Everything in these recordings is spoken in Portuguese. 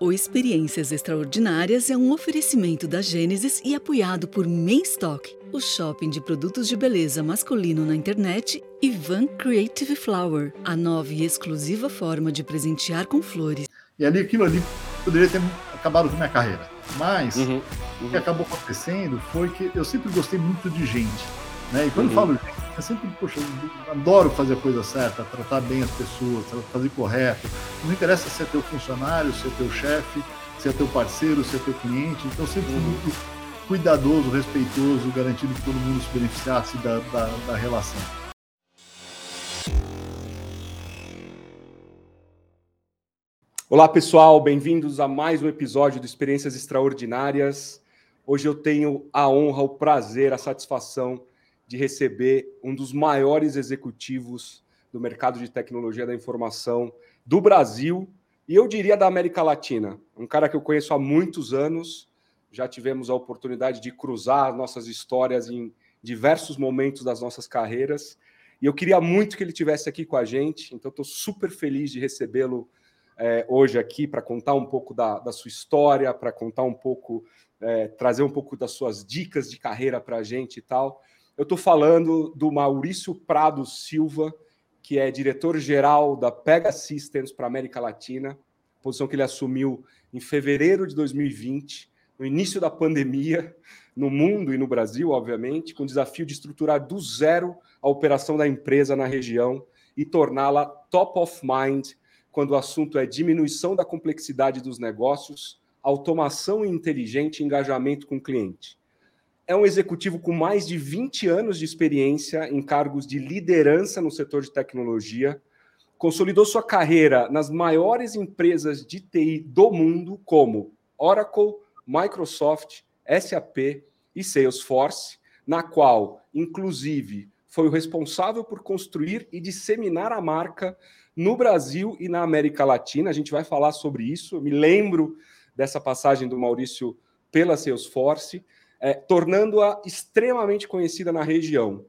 O Experiências Extraordinárias é um oferecimento da Gênesis e apoiado por Mainstock, o shopping de produtos de beleza masculino na internet, e Van Creative Flower, a nova e exclusiva forma de presentear com flores. E ali, aquilo ali poderia ter acabado com minha carreira. Mas uhum, uhum. o que acabou acontecendo foi que eu sempre gostei muito de gente. Né? E quando uhum. eu falo gente, eu sempre, poxa, eu adoro fazer a coisa certa, tratar bem as pessoas, fazer correto. Não interessa se é teu funcionário, se é teu chefe, se é teu parceiro, se é teu cliente. Então, sempre uhum. muito cuidadoso, respeitoso, garantindo que todo mundo se beneficiasse da, da, da relação. Olá, pessoal, bem-vindos a mais um episódio do Experiências Extraordinárias. Hoje eu tenho a honra, o prazer, a satisfação de receber um dos maiores executivos do mercado de tecnologia da informação do Brasil e eu diria da América Latina. Um cara que eu conheço há muitos anos, já tivemos a oportunidade de cruzar nossas histórias em diversos momentos das nossas carreiras. E eu queria muito que ele tivesse aqui com a gente, então estou super feliz de recebê-lo é, hoje aqui para contar um pouco da, da sua história, para contar um pouco, é, trazer um pouco das suas dicas de carreira para a gente e tal. Eu estou falando do Maurício Prado Silva, que é diretor-geral da Pega Systems para América Latina, posição que ele assumiu em fevereiro de 2020, no início da pandemia, no mundo e no Brasil, obviamente, com o desafio de estruturar do zero a operação da empresa na região e torná-la top of mind quando o assunto é diminuição da complexidade dos negócios, automação inteligente e engajamento com o cliente. É um executivo com mais de 20 anos de experiência em cargos de liderança no setor de tecnologia, consolidou sua carreira nas maiores empresas de TI do mundo, como Oracle, Microsoft, SAP e Salesforce, na qual, inclusive, foi o responsável por construir e disseminar a marca no Brasil e na América Latina. A gente vai falar sobre isso. Eu me lembro dessa passagem do Maurício pela Salesforce, é, tornando-a extremamente conhecida na região.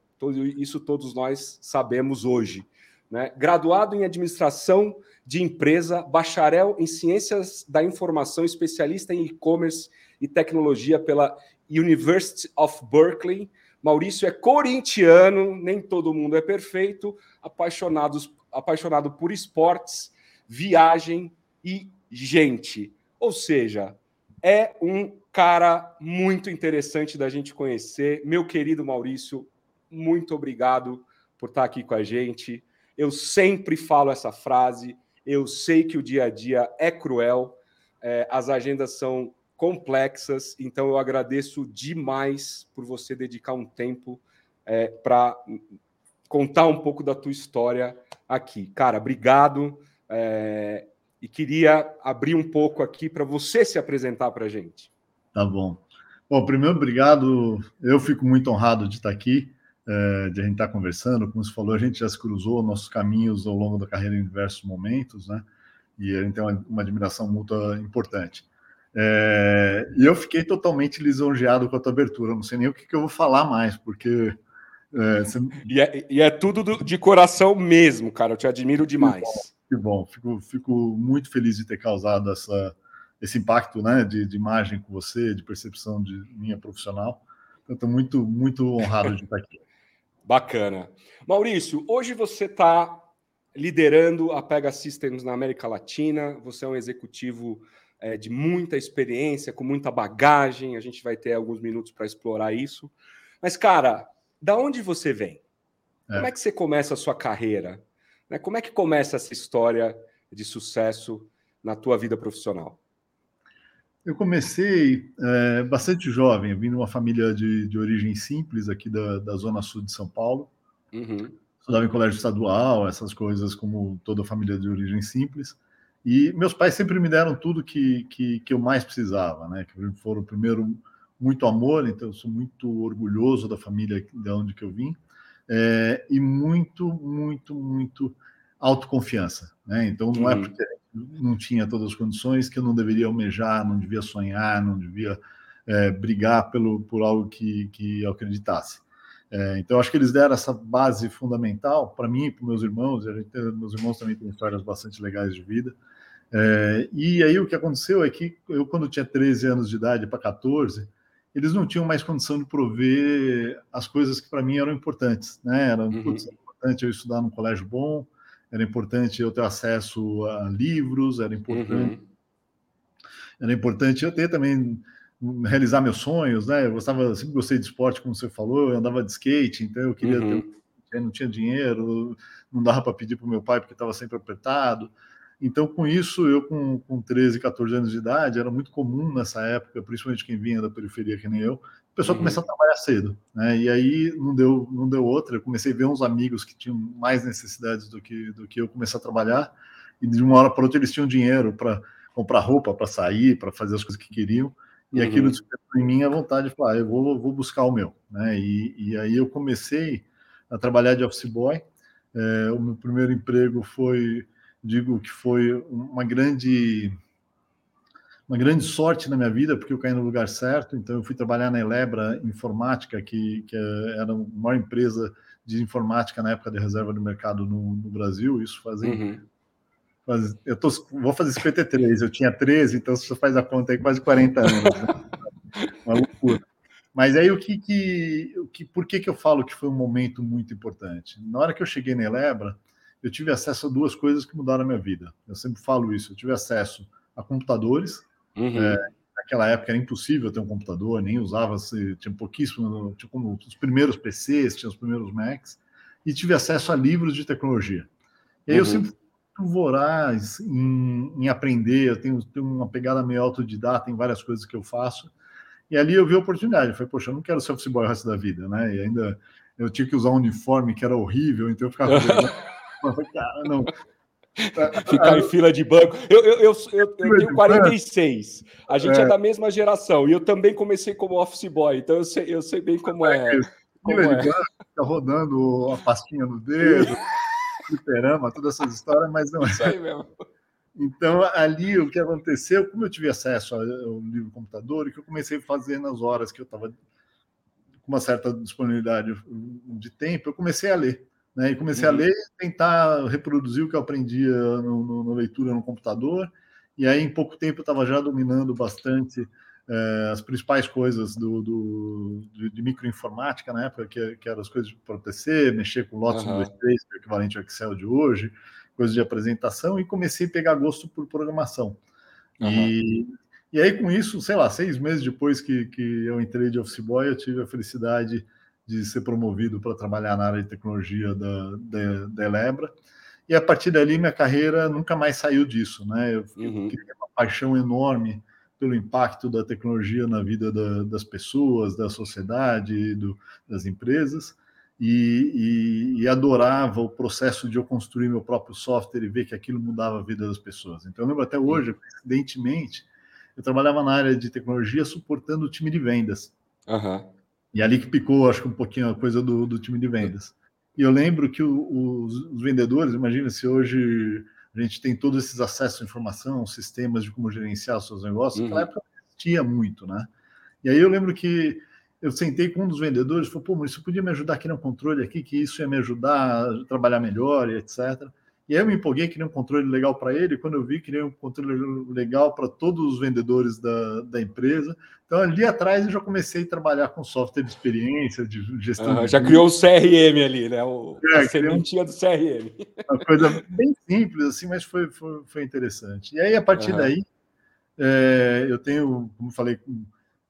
Isso todos nós sabemos hoje. Né? Graduado em administração de empresa, bacharel em ciências da informação, especialista em e-commerce e tecnologia pela University of Berkeley. Maurício é corintiano, nem todo mundo é perfeito, apaixonados apaixonado por esportes, viagem e gente. Ou seja, é um cara muito interessante da gente conhecer. Meu querido Maurício, muito obrigado por estar aqui com a gente. Eu sempre falo essa frase. Eu sei que o dia a dia é cruel, é, as agendas são complexas, então eu agradeço demais por você dedicar um tempo é, para contar um pouco da tua história aqui. Cara, obrigado. É, e queria abrir um pouco aqui para você se apresentar para a gente. Tá bom. Bom, primeiro, obrigado. Eu fico muito honrado de estar aqui, é, de a gente estar conversando. Como você falou, a gente já se cruzou nossos caminhos ao longo da carreira em diversos momentos, né? E a gente tem uma, admiração mútua importante. É, e eu fiquei totalmente lisonjeado com a tua abertura. Não sei nem o que, eu vou falar mais, porque é, você... e, é, e, é, tudo do, de coração mesmo, cara. Eu te admiro demais. Que bom. Fico, fico muito feliz de ter causado essa, esse impacto né, de, de imagem com você, de percepção de minha profissional. Então, estou muito, muito honrado de estar aqui. Bacana. Maurício, hoje você está liderando a Pega Systems na América Latina. Você é um executivo é, de muita experiência, com muita bagagem. A gente vai ter alguns minutos para explorar isso. Mas, cara, da onde você vem? É. Como é que você começa a sua carreira? Né? Como é que começa essa história de sucesso na tua vida profissional? Eu comecei é, bastante jovem, eu vim de uma família de, de origem simples aqui da, da zona sul de São Paulo. Uhum. Estudava em colégio estadual, essas coisas como toda família de origem simples. E meus pais sempre me deram tudo que, que, que eu mais precisava, né? Que foram primeiro muito amor, então eu sou muito orgulhoso da família de onde que eu vim, é, e muito, muito, muito autoconfiança. Né? Então não é uhum. é porque não tinha todas as condições que eu não deveria almejar, não devia sonhar, não devia é, brigar pelo, por algo que, que eu acreditasse. É, então acho que eles deram essa base fundamental para mim e para meus irmãos, e a gente, meus irmãos também têm histórias bastante legais de vida, É, e aí o que aconteceu é que eu, quando tinha 13 anos de idade para 14, eles não tinham mais condição de prover as coisas que para mim eram importantes, né? Era uhum. importante eu estudar num colégio bom, era importante eu ter acesso a livros, era importante, uhum. era importante eu ter também realizar meus sonhos, né? Eu gostava, sempre gostei de esporte, como você falou, eu andava de skate, então eu queria uhum. ter, não tinha dinheiro, não dava para pedir para o meu pai porque estava sempre apertado. Então, com isso, eu com, com 13, 14 anos de idade, era muito comum nessa época, principalmente quem vinha da periferia, que nem eu, o pessoal uhum. começou a trabalhar cedo, né? E aí não deu, não deu outra. Eu comecei a ver uns amigos que tinham mais necessidades do que, do que eu começar a trabalhar, e de uma hora para outra eles tinham dinheiro para comprar roupa, para sair, para fazer as coisas que queriam. E uhum. aquilo despertou em mim a vontade de falar, ah, eu vou, vou buscar o meu, né? E, e aí eu comecei a trabalhar de office boy. É, o meu primeiro emprego foi digo que foi uma grande uma grande sorte na minha vida, porque eu caí no lugar certo. Então, eu fui trabalhar na Elebra Informática, que, que era a maior empresa de informática na época de reserva do mercado no, no Brasil. Isso fazia. Uhum. Faz, eu tô, vou fazer 53, eu tinha 13, então você faz a conta aí, quase 40 anos. Né? Uma loucura. Mas aí o que, que, o que, por que, que eu falo que foi um momento muito importante? Na hora que eu cheguei na Elebra, eu tive acesso a duas coisas que mudaram a minha vida. Eu sempre falo isso. Eu tive acesso a computadores. Uhum. É, naquela época era impossível ter um computador, nem usava, tinha pouquíssimo, tinha como os primeiros PCs, tinha os primeiros Macs, e tive acesso a livros de tecnologia. E aí uhum. eu sempre fui voraz em, em, aprender, eu tenho, tenho uma pegada meio autodidata em várias coisas que eu faço, e ali eu vi a oportunidade. Eu falei, poxa, eu não quero ser office boy o resto da vida, né? E ainda eu tinha que usar um uniforme que era horrível, então eu ficava. Cara, não. Ficar em fila de banco. Eu, eu, eu, eu, eu tenho 46. A gente é. é. da mesma geração. E eu também comecei como office boy, então eu sei, eu sei bem como é. Como é. Banco, fica rodando a pastinha no dedo, fliperama, todas essas histórias, mas não. Isso aí mesmo. Então, ali o que aconteceu, como eu tive acesso ao livro computador, e que eu comecei a fazer nas horas que eu estava com uma certa disponibilidade de tempo, eu comecei a ler. Né? E comecei uhum. a ler e tentar reproduzir o que eu aprendia no leitura no computador. E aí, em pouco tempo, eu estava já dominando bastante é, as principais coisas do, do de, de, microinformática na época, que, que eram as coisas para PC, mexer com Lotus uhum. 23, que é o equivalente ao Excel de hoje, coisas de apresentação, e comecei a pegar gosto por programação. Uhum. E, e aí, com isso, sei lá, seis meses depois que, que eu entrei de Office Boy, eu tive a felicidade de ser promovido para trabalhar na área de tecnologia da, da, da Elebra. E a partir dali, minha carreira nunca mais saiu disso. Né? Eu, uhum. criei uma paixão enorme pelo impacto da tecnologia na vida da, das pessoas, da sociedade, do, das empresas. E, e, e, adorava o processo de eu construir meu próprio software e ver que aquilo mudava a vida das pessoas. Então, eu lembro até hoje, coincidentemente, eu trabalhava na área de tecnologia suportando o time de vendas. Uhum. E ali que picou, acho que um pouquinho a coisa do, do time de vendas. E eu lembro que o, os, os, vendedores, imagina se hoje a gente tem todos esses acessos à informação, sistemas de como gerenciar os seus negócios, uhum. naquela época não existia muito, né? E aí eu lembro que eu sentei com um dos vendedores e falei, pô, mas isso podia me ajudar aqui no controle aqui, que isso ia me ajudar a trabalhar melhor e etc. E aí eu me empolguei, queria um controle legal para ele, quando eu vi, queria um controle legal para todos os vendedores da, da empresa. Então, ali atrás, eu já comecei a trabalhar com software de experiência, de gestão. Ah, de... Já criou o CRM ali, né? O, é, a sementinha um... do CRM. Uma coisa bem simples, assim, mas foi, foi, foi interessante. E aí, a partir uhum. daí, é, eu tenho, como falei,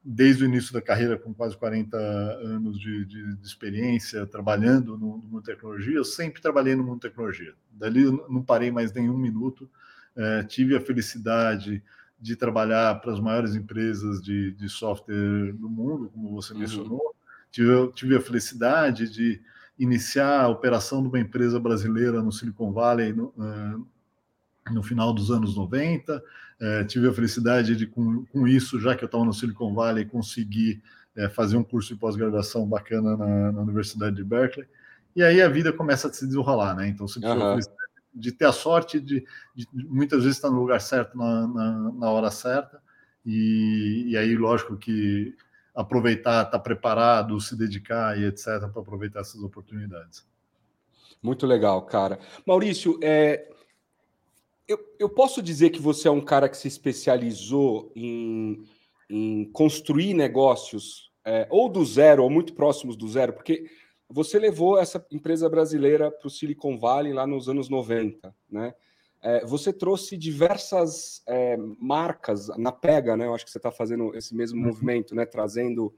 desde o início da carreira, com quase 40 anos de, de, de experiência trabalhando no, no, mundo tecnologia, eu sempre trabalhei no mundo tecnologia. Dali eu não parei mais nenhum minuto. É, tive a felicidade de trabalhar para as maiores empresas de, de software do mundo, como você uhum. mencionou. Tive, tive a felicidade de iniciar a operação de uma empresa brasileira no Silicon Valley no, uh, no final dos anos 90. É, tive a felicidade de, com, com isso, já que eu estava no Silicon Valley, conseguir é, fazer um curso de pós-graduação bacana na, na, Universidade de Berkeley. E aí a vida começa a se desenrolar, né? Então, você uhum. de ter a sorte de, de, muitas vezes estar no lugar certo na, na, na hora certa. E, e, aí, lógico que aproveitar, estar tá preparado, se dedicar e etc., para aproveitar essas oportunidades. Muito legal, cara. Maurício, é, eu, eu posso dizer que você é um cara que se especializou em, em construir negócios é, ou do zero ou muito próximos do zero, porque você levou essa empresa brasileira para o Silicon Valley lá nos anos 90, né? É, você trouxe diversas é, marcas na pega, né? Eu acho que você está fazendo esse mesmo uhum. movimento, né? Trazendo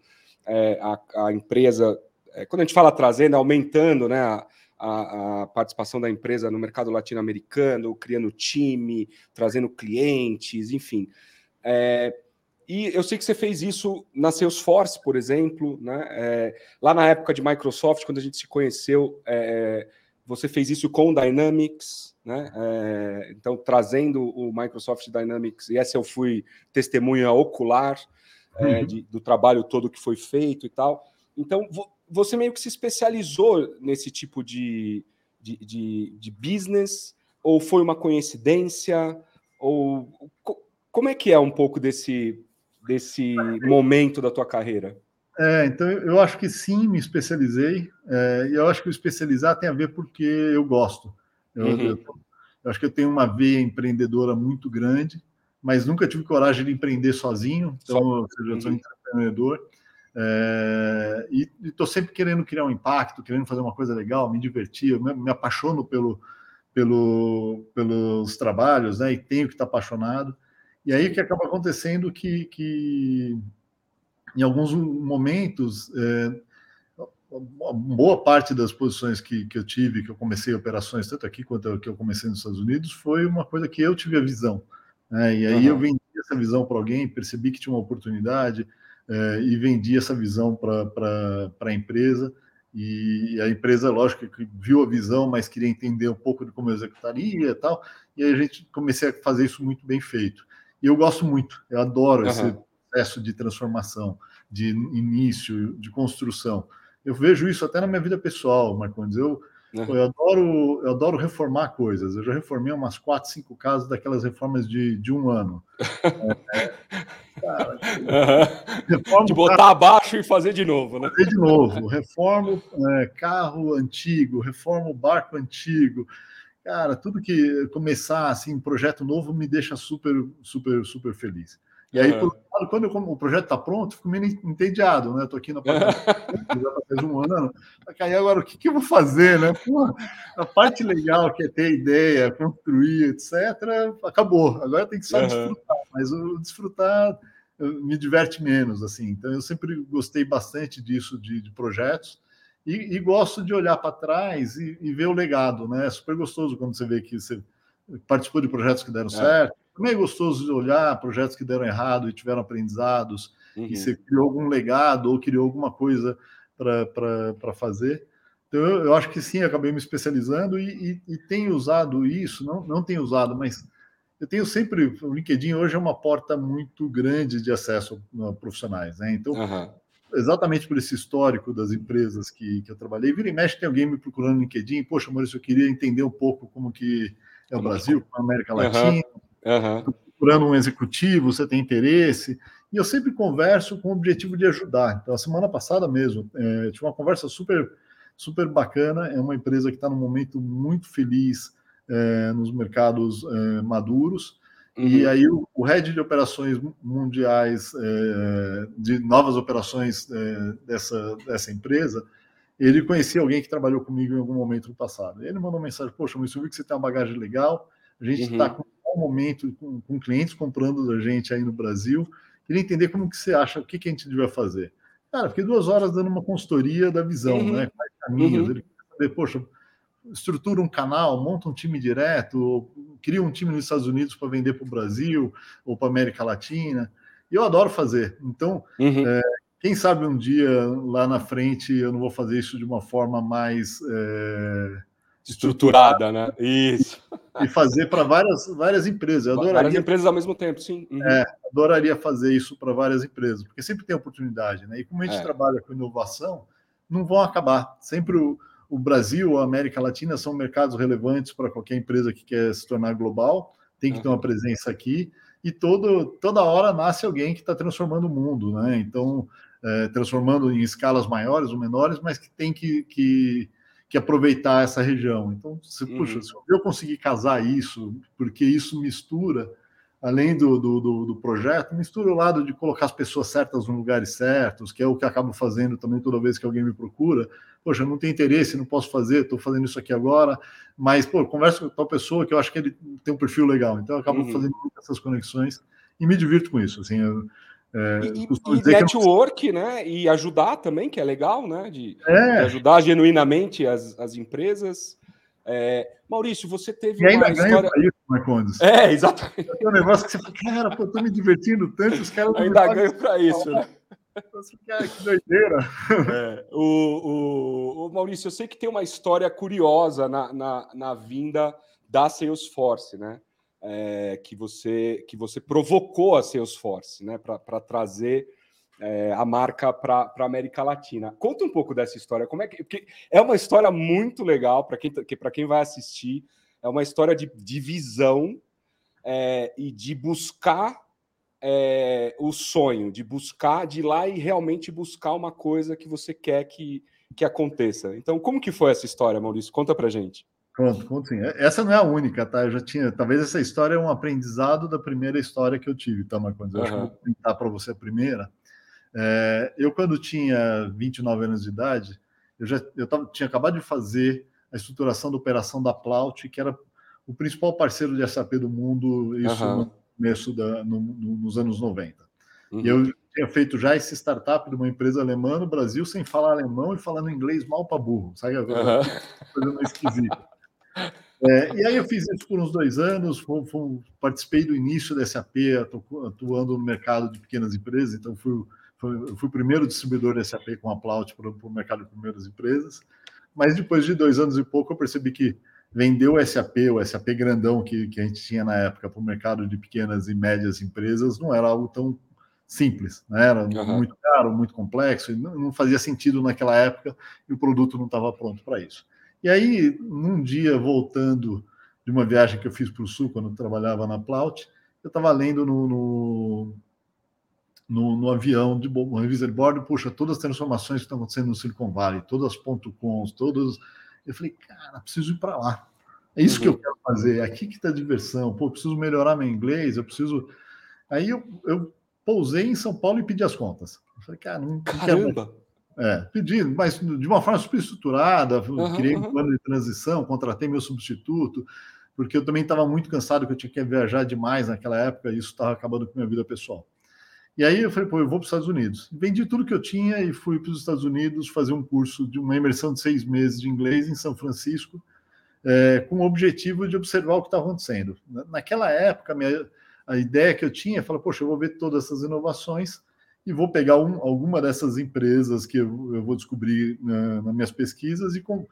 é, a, a, empresa, é, quando a gente fala trazendo, aumentando, né? A, a, a participação da empresa no mercado latino-americano, criando time, trazendo clientes, enfim. É, e eu sei que você fez isso na Salesforce, por exemplo, né? É, lá na época de Microsoft, quando a gente se conheceu, é, você fez isso com o Dynamics, né? É, então, trazendo o Microsoft Dynamics, e essa eu fui testemunha ocular é, uhum. de, do trabalho todo que foi feito e tal. Então, você meio que se especializou nesse tipo de, de, de, de business, ou foi uma coincidência? Ou como é que é um pouco desse, desse momento da tua carreira? É, então eu acho que sim, me especializei. É, e eu acho que o especializar tem a ver porque eu gosto. Eu, uhum. eu, eu, acho que eu tenho uma veia empreendedora muito grande, mas nunca tive coragem de empreender sozinho. Então, Só... eu sou uhum. empreendedor. É, e estou sempre querendo criar um impacto, querendo fazer uma coisa legal, me divertir, eu me, me apaixono pelo, pelo, pelos trabalhos, né? E tenho que estar apaixonado. E aí o que acaba acontecendo que, que em alguns momentos, é, boa parte das posições que, que eu tive, que eu comecei operações, tanto aqui quanto que eu comecei nos Estados Unidos, foi uma coisa que eu tive a visão. Né? E aí uhum. eu vendi essa visão para alguém, percebi que tinha uma oportunidade, é, e vendi essa visão para a empresa. E a empresa, lógico, que viu a visão, mas queria entender um pouco de como eu executaria e tal. E aí a gente comecei a fazer isso muito bem feito. E eu gosto muito, eu adoro uhum. esse processo de transformação, de início, de construção. Eu vejo isso até na minha vida pessoal, Marcondes. Eu, Uhum. Eu, adoro, eu adoro reformar coisas. Eu já reformei umas quatro, cinco casas daquelas reformas de, de um ano. é, cara, uhum. de botar carro, abaixo e fazer de novo, né? Fazer de novo. Reformo é, carro antigo, reformo barco antigo. Cara, tudo que começar assim, um projeto novo me deixa super, super, super feliz. E aí, uhum. lado, quando eu, o projeto está pronto, fico meio entediado, né? Estou aqui na já faz um ano. Aí agora o que, que eu vou fazer, né? A parte legal que é ter ideia, construir, etc., acabou. Agora tem que só uhum. desfrutar. Mas o desfrutar me diverte menos, assim. Então eu sempre gostei bastante disso de, de projetos. E, e, gosto de olhar para trás e, e, ver o legado, né? É super gostoso quando você vê que você participou de projetos que deram é. certo, também é gostoso de olhar projetos que deram errado e tiveram aprendizados, uhum. e você criou algum legado ou criou alguma coisa para fazer. Então, eu, eu, acho que sim, acabei me especializando e, e, e, tenho usado isso, não, não tenho usado, mas eu tenho sempre. O LinkedIn hoje é uma porta muito grande de acesso a profissionais, né? Então, uhum. exatamente por esse histórico das empresas que, que eu trabalhei, vira e mexe, tem alguém me procurando no LinkedIn, poxa, Maurício, eu queria entender um pouco como que é o Brasil, como a América Latina. Uhum uhum. procurando um executivo, você tem interesse. E eu sempre converso com o objetivo de ajudar. Então, a semana passada mesmo, é, tive uma conversa super, super bacana. É uma empresa que está num momento muito feliz é, nos mercados é, maduros. Uhum. E aí, o, o head de operações mundiais, é, de novas operações é, dessa, dessa empresa, ele conhecia alguém que trabalhou comigo em algum momento no passado. Ele mandou mensagem: Poxa, mas eu vi que você tem uma bagagem legal, a gente está uhum. com bom momento com, com, clientes comprando da gente aí no Brasil. Queria entender como que você acha, o que, que a gente devia fazer. Cara, fiquei duas horas dando uma consultoria da visão, uhum. né? Quais caminhos, uhum. ele quer saber, poxa, estrutura um canal, monta um time direto, cria um time nos Estados Unidos para vender para o Brasil ou para a América Latina. E eu adoro fazer. Então, uhum. é, quem sabe um dia lá na frente eu não vou fazer isso de uma forma mais é, estruturada, né? Isso. E fazer para várias, várias empresas. Eu adoraria, várias empresas ao mesmo tempo, sim. Uhum. É, adoraria fazer isso para várias empresas, porque sempre tem oportunidade, né? E como a gente é. trabalha com inovação, não vão acabar. Sempre o, o Brasil, a América Latina são mercados relevantes para qualquer empresa que quer se tornar global, tem que uhum. ter uma presença aqui. E todo, toda hora nasce alguém que está transformando o mundo, né? Então, é, transformando em escalas maiores ou menores, mas que tem que, que que aproveitar essa região. Então, se, uhum. puxa, se eu conseguir casar isso, porque isso mistura, além do, do, do, do, projeto, mistura o lado de colocar as pessoas certas nos lugares certos, que é o que acabo fazendo também toda vez que alguém me procura. Poxa, não tem interesse, não posso fazer, estou fazendo isso aqui agora, mas, pô, converso com tal pessoa que eu acho que ele tem um perfil legal, então eu acabo uhum. fazendo essas conexões e me divirto com isso. Assim, eu, é, e, e network, não... né? E ajudar também, que é legal, né? De, é. de ajudar genuinamente as, as empresas. É, Maurício, você teve e ainda uma história... isso, Marcondes. É, exatamente. É um negócio que você fala, cara, pô, eu tô me divertindo tanto, os caras... Ainda ganho para isso, né? Cara, que doideira. É, o, o, o, Maurício, eu sei que tem uma história curiosa na, na, na vinda da Salesforce, né? É, que você que você provocou a Salesforce, né, para trazer é, a marca para a América Latina. Conta um pouco dessa história. Como é que porque é uma história muito legal para quem que para quem vai assistir. É uma história de, de visão é, e de buscar é, o sonho, de buscar, de ir lá e realmente buscar uma coisa que você quer que, que aconteça. Então, como que foi essa história, Maurício? Conta para gente. Conto, conto sim. Essa não é a única, tá? Eu já tinha. Talvez essa história é um aprendizado da primeira história que eu tive, tá, Marcondes? Eu uhum. acho que vou contar para você a primeira. É, eu, quando tinha 29 anos de idade, eu já eu tava, tinha acabado de fazer a estruturação da operação da Plaut, que era o principal parceiro de SAP do mundo, isso uhum. no começo da, no, no, nos anos 90. Uhum. E eu tinha feito já esse startup de uma empresa alemã no Brasil, sem falar alemão e falando inglês mal para burro, sabe? Uhum. Coisa meio esquisita. É, e aí eu fiz isso por uns dois anos, fui, fui, participei do início da SAP, atuando no mercado de pequenas empresas, então fui, fui, fui o primeiro distribuidor da SAP com a Plaut para o mercado de primeiras empresas, mas depois de dois anos e pouco eu percebi que vender o SAP, o SAP grandão que, que a gente tinha na época para o mercado de pequenas e médias empresas, não era algo tão simples, né? era uhum. muito caro, muito complexo, e não, não fazia sentido naquela época e o produto não estava pronto para isso. E aí, num dia, voltando de uma viagem que eu fiz para o Sul, quando eu trabalhava na Plaut, eu estava lendo no, no, no, no, avião, de uma revista de bordo, puxa, todas as transformações que estão acontecendo no Silicon Valley, todas as ponto .coms, todas... Eu falei, cara, preciso ir para lá. É isso uhum. que eu uhum. quero fazer, é aqui que está a diversão. Pô, preciso melhorar meu inglês, eu preciso... Aí eu, eu pousei em São Paulo e pedi as contas. Eu falei, cara, não, não Caramba! Quero é, pedi, mas de uma forma super estruturada, uhum, criei um plano de transição, contratei meu substituto, porque eu também estava muito cansado, que eu tinha que viajar demais naquela época, e isso estava acabando com a minha vida pessoal. E aí eu falei, pô, eu vou para os Estados Unidos. Vendi tudo que eu tinha e fui para os Estados Unidos fazer um curso de uma imersão de seis meses de inglês em São Francisco, é, com o objetivo de observar o que estava acontecendo. Naquela época, minha, a ideia que eu tinha falar, poxa, eu vou ver todas essas inovações e vou pegar um, alguma dessas empresas que eu, eu vou descobrir né, nas minhas pesquisas e, com,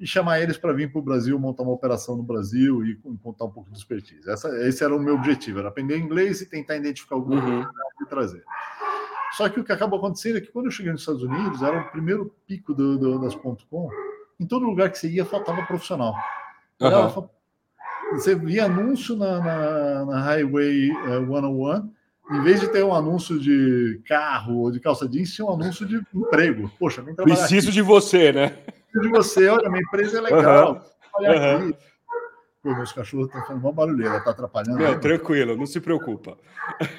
e chamar eles para vir para o Brasil, montar uma operação no Brasil e contar um pouco de expertise. Essa, esse era o meu objetivo, era aprender inglês e tentar identificar alguma uhum. e trazer. Só que o que acabou acontecendo é que quando eu cheguei nos Estados Unidos, era o primeiro pico do, do, das .com, em todo lugar que você ia faltava profissional. Uhum. Você via anúncio na, na, na Highway uh, eh, 101, em vez de ter um anúncio de carro ou de calça jeans, tinha um anúncio de emprego. Poxa, vem trabalhar Preciso aqui. de você, né? Preciso de você. Olha, minha empresa é legal. Uhum. Olha uhum. aqui. Pô, meus cachorros estão fazendo uma barulheira, está atrapalhando. Não, tranquilo, não se preocupa.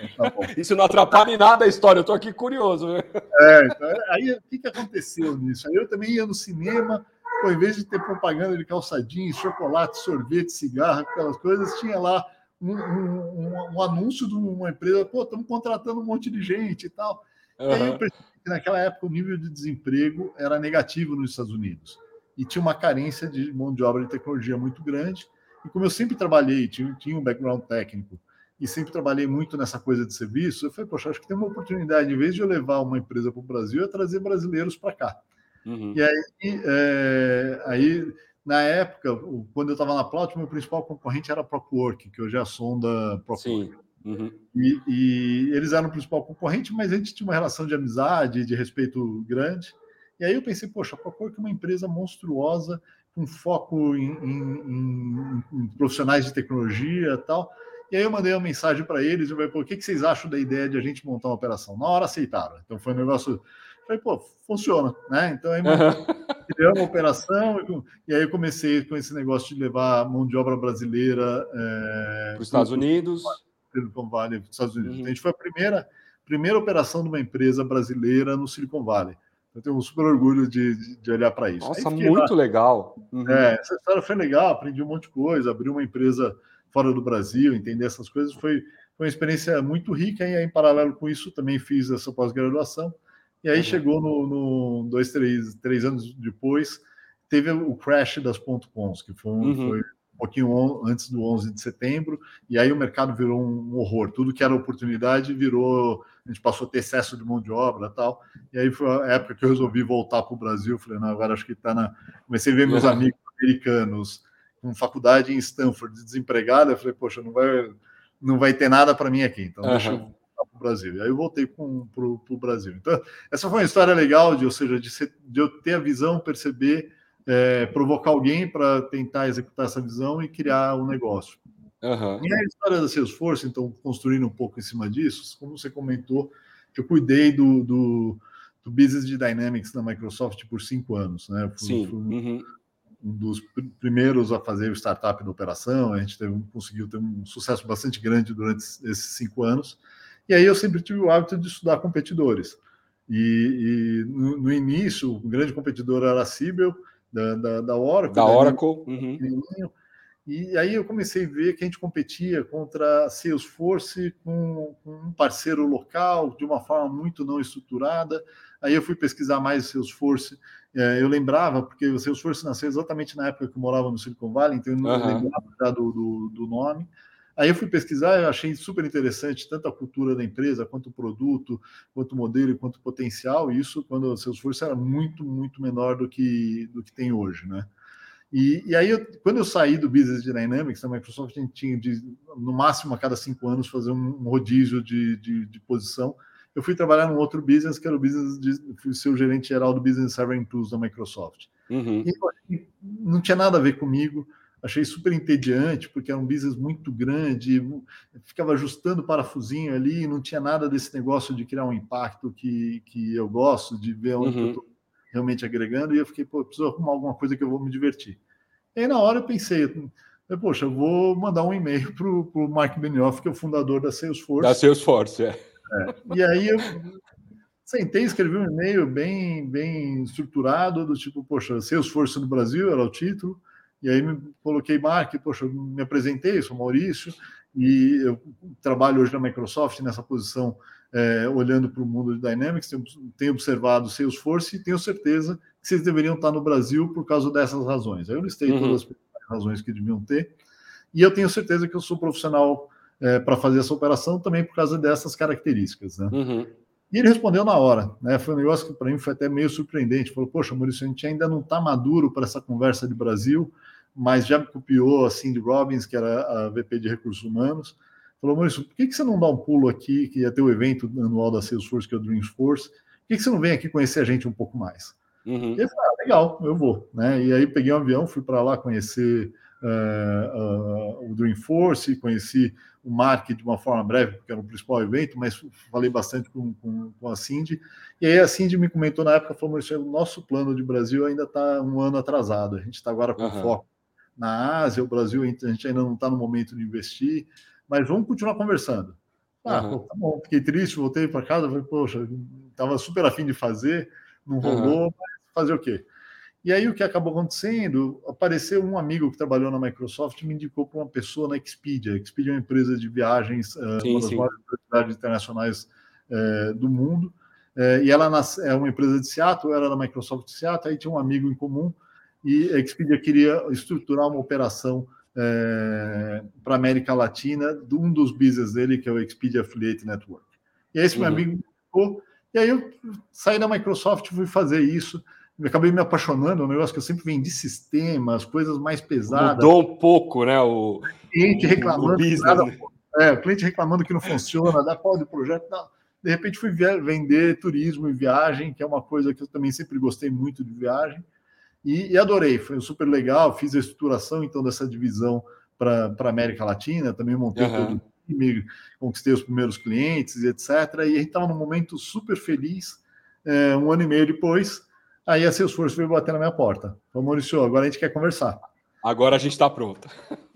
Então, tá Isso não atrapalha em nada a história, eu estou aqui curioso. Né? É, então, aí o que, que aconteceu nisso? Aí eu também ia no cinema, pô, em vez de ter propaganda de calçadinho, chocolate, sorvete, cigarro, aquelas coisas, tinha lá um, um, um, anúncio de uma empresa, pô, estamos contratando um monte de gente e tal. Uhum. E aí eu percebi que naquela época o nível de desemprego era negativo nos Estados Unidos. E tinha uma carência de mão de obra de tecnologia muito grande. E como eu sempre trabalhei, tinha, tinha um background técnico, e sempre trabalhei muito nessa coisa de serviço, eu falei, poxa, acho que tem uma oportunidade, em vez de eu levar uma empresa para o Brasil, é trazer brasileiros para cá. Uhum. E aí, é, aí na época, quando eu estava na Plaut, meu principal concorrente era a Prowork, que hoje é a sonda Prowork. Uhum. E, e, eles eram o principal concorrente, mas a gente tinha uma relação de amizade, de respeito grande. E aí eu pensei, poxa, a Prowork é uma empresa monstruosa, com foco em, em, em, em profissionais de tecnologia e tal. E aí eu mandei uma mensagem para eles, eu falei, o que, que vocês acham da ideia de a gente montar uma operação? Na hora aceitaram. Então foi um negócio Falei, pô, funciona, né? Então aí criamos uma operação e aí eu comecei com esse negócio de levar mão de obra brasileira é, para os Estados Unidos. Silicon Valley, Estados Unidos. Uhum. Então, a gente foi a primeira, primeira operação de uma empresa brasileira no Silicon Valley. Eu tenho um super orgulho de, de, de olhar para isso. Nossa, muito lá. legal. Uhum. É, essa história foi legal, aprendi um monte de coisa, abri uma empresa fora do Brasil, entender essas coisas foi, foi uma experiência muito rica. E aí, em paralelo com isso, também fiz essa pós-graduação. E aí chegou no, no, dois, três, três anos depois, teve o crash das ponto .coms, que foi, uhum. foi um pouquinho antes do 11 de setembro, e aí o mercado virou um horror. Tudo que era oportunidade virou. A gente passou a ter excesso de mão de obra tal. E aí foi a época que eu resolvi voltar para o Brasil. Falei, não, agora acho que está na. Comecei a ver meus amigos americanos com faculdade em Stanford, desempregado. Eu falei, poxa, não vai, não vai ter nada para mim aqui, então uhum. deixa eu para o Brasil. E aí eu voltei para o Brasil. Então, essa foi uma história legal, de, ou seja, de, ser, de eu ter a visão, perceber é, provocar alguém para tentar executar essa visão e criar um negócio. Uhum. E a história da Salesforce, então, construindo um pouco em cima disso, como você comentou, eu cuidei do, do, do business de Dynamics na Microsoft por cinco anos, né? Fui, Sim. Fui uhum. um dos primeiros a fazer o startup da operação, a gente teve, conseguiu ter um sucesso bastante grande durante esses cinco anos. E aí eu sempre tive o hábito de estudar competidores. E, e no, no, início, o grande competidor era a Cibel, da, da, da Oracle. Da Oracle. Uhum. E aí eu comecei a ver que a gente competia contra a Salesforce com, com, um parceiro local, de uma forma muito não estruturada. Aí eu fui pesquisar mais Salesforce. É, eu lembrava, porque o Salesforce nasceu exatamente na época que eu morava no Silicon Valley, então eu não uhum. lembrava já do, do, do nome. Aí eu fui pesquisar, eu achei super interessante tanto a cultura da empresa, quanto o produto, quanto o modelo, quanto o potencial. Isso quando o Salesforce era muito, muito menor do que, do que tem hoje, né? E, e aí, eu, quando eu saí do Business Dynamics, a Microsoft a gente tinha de, no máximo a cada cinco anos, fazer um, rodízio de, de, de, posição. Eu fui trabalhar num outro business, que era o business de fui ser o gerente geral do Business Server Tools da Microsoft. Uhum. E, não tinha nada a ver comigo achei super entediante, porque era um business muito grande, ficava ajustando parafusinho ali, não tinha nada desse negócio de criar um impacto que, que eu gosto, de ver onde uhum. eu estou realmente agregando, e eu fiquei, pô, preciso arrumar alguma coisa que eu vou me divertir. E aí, na hora, eu pensei, poxa, eu vou mandar um e-mail para o Mark Benioff, que é o fundador da Salesforce. Da Salesforce, é. é. E aí eu sentei, escrevi um e-mail bem, bem estruturado, do tipo, poxa, Salesforce no Brasil era o título, e aí me coloquei Mark, poxa, me apresentei, sou Maurício, e eu trabalho hoje na Microsoft nessa posição, é, olhando para o mundo de Dynamics, tenho, tenho observado Salesforce e tenho certeza que vocês deveriam estar no Brasil por causa dessas razões. Aí eu listei uhum. todas as razões que deviam ter, e eu tenho certeza que eu sou profissional é, para fazer essa operação também por causa dessas características. Né? Uhum. E ele respondeu na hora, né? Foi um negócio que para mim foi até meio surpreendente. Falou: Poxa, Maurício, a gente ainda não está maduro para essa conversa de Brasil mas já me copiou a Cindy Robbins, que era a VP de Recursos Humanos, falou, Maurício, por que, que você não dá um pulo aqui, que ia ter o evento anual da Salesforce, que é o Dreamforce, por que, que você não vem aqui conhecer a gente um pouco mais? Uhum. E ele falou, ah, legal, eu vou. Né? E aí peguei um avião, fui para lá conhecer uh, uh, o Dreamforce, conheci o Mark de uma forma breve, porque era o principal evento, mas falei bastante com, com, com, a Cindy. E aí a Cindy me comentou na época, falou, Maurício, o nosso plano de Brasil ainda está um ano atrasado, a gente está agora com uhum. foco na Ásia, o Brasil, a gente ainda não está no momento de investir, mas vamos continuar conversando. Ah, uhum. pô, tá bom, fiquei triste, voltei para casa, falei, poxa, estava super afim de fazer, não rolou, uhum. mas fazer o quê? E aí o que acabou acontecendo? Apareceu um amigo que trabalhou na Microsoft me indicou para uma pessoa na Expedia. Expedia é uma empresa de viagens, eh, sim, uma das sim. maiores internacionais é, do mundo. É, e ela é uma empresa de Seattle, era da Microsoft de Seattle, aí tinha um amigo em comum e a Expedia queria estruturar uma operação é, para a América Latina de um dos business dele, que é o Expedia Affiliate Network. E esse uhum. meu amigo ficou, e aí eu saí da Microsoft e fui fazer isso. Acabei me apaixonando, é um negócio que eu sempre vendi sistemas, coisas mais pesadas. Mudou um pouco, né? O, o cliente reclamando, o business, nada, né? é, o cliente reclamando que não funciona, dá pau de projeto. Não. De repente fui vender turismo e viagem, que é uma coisa que eu também sempre gostei muito de viagem. E, e, adorei, foi super legal. Fiz a estruturação então dessa divisão para a América Latina, também montei uhum. todo o time, conquistei os primeiros clientes etc. E a gente estava num momento super feliz é, um ano e meio depois, aí a Salesforce veio bater na minha porta. Falou, Maurício, agora a gente quer conversar. Agora a gente está pronto.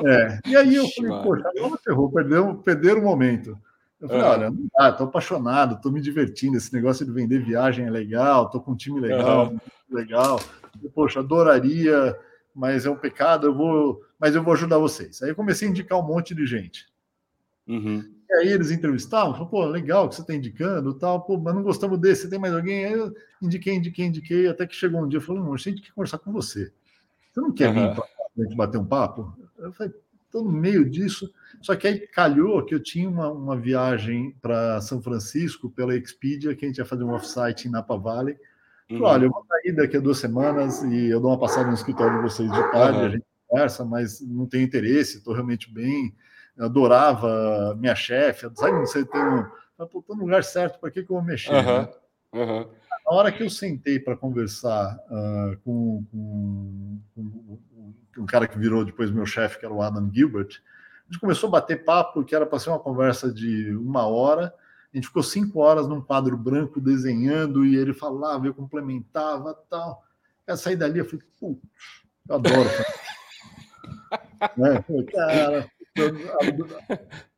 É, e aí eu falei, poxa, agora ferrou, perdeu, perderam o momento. Eu falei, uhum. olha, não tô apaixonado, tô me divertindo, esse negócio de vender viagem é legal, tô com um time legal, uhum. legal. Poxa, adoraria, mas é um pecado, eu vou, mas eu vou ajudar vocês. Aí eu comecei a indicar um monte de gente. Uhum. E aí eles entrevistavam, falaram, pô, legal que você está indicando, tal, pô, mas não gostamos desse, você tem mais alguém? Aí eu indiquei, indiquei, indiquei, até que chegou um dia, eu falei, não, a gente quer conversar com você. Você não quer vir para a gente bater um papo? Eu falei, estou no meio disso. Só que aí calhou que eu tinha uma, uma viagem para São Francisco pela Expedia, que a gente ia fazer um offsite em Napa Valley. Uhum. Olha, eu vou sair daqui a duas semanas e eu dou uma passada no escritório de vocês de tarde, uhum. a gente conversa, mas não tenho interesse, estou realmente bem. Eu adorava minha chefe, sabe? Você tem um. Estou no lugar certo, para que, que eu vou mexer? Uhum. Né? Na hora que eu sentei para conversar uh, com, com, cara que virou depois meu chefe, que era o Adam Gilbert, a gente começou a bater papo, que era para ser uma conversa de uma hora. A gente ficou cinco horas num quadro branco desenhando e ele falava, eu complementava tal. Eu saí dali, eu falei, putz, eu adoro. né? Cara, eu,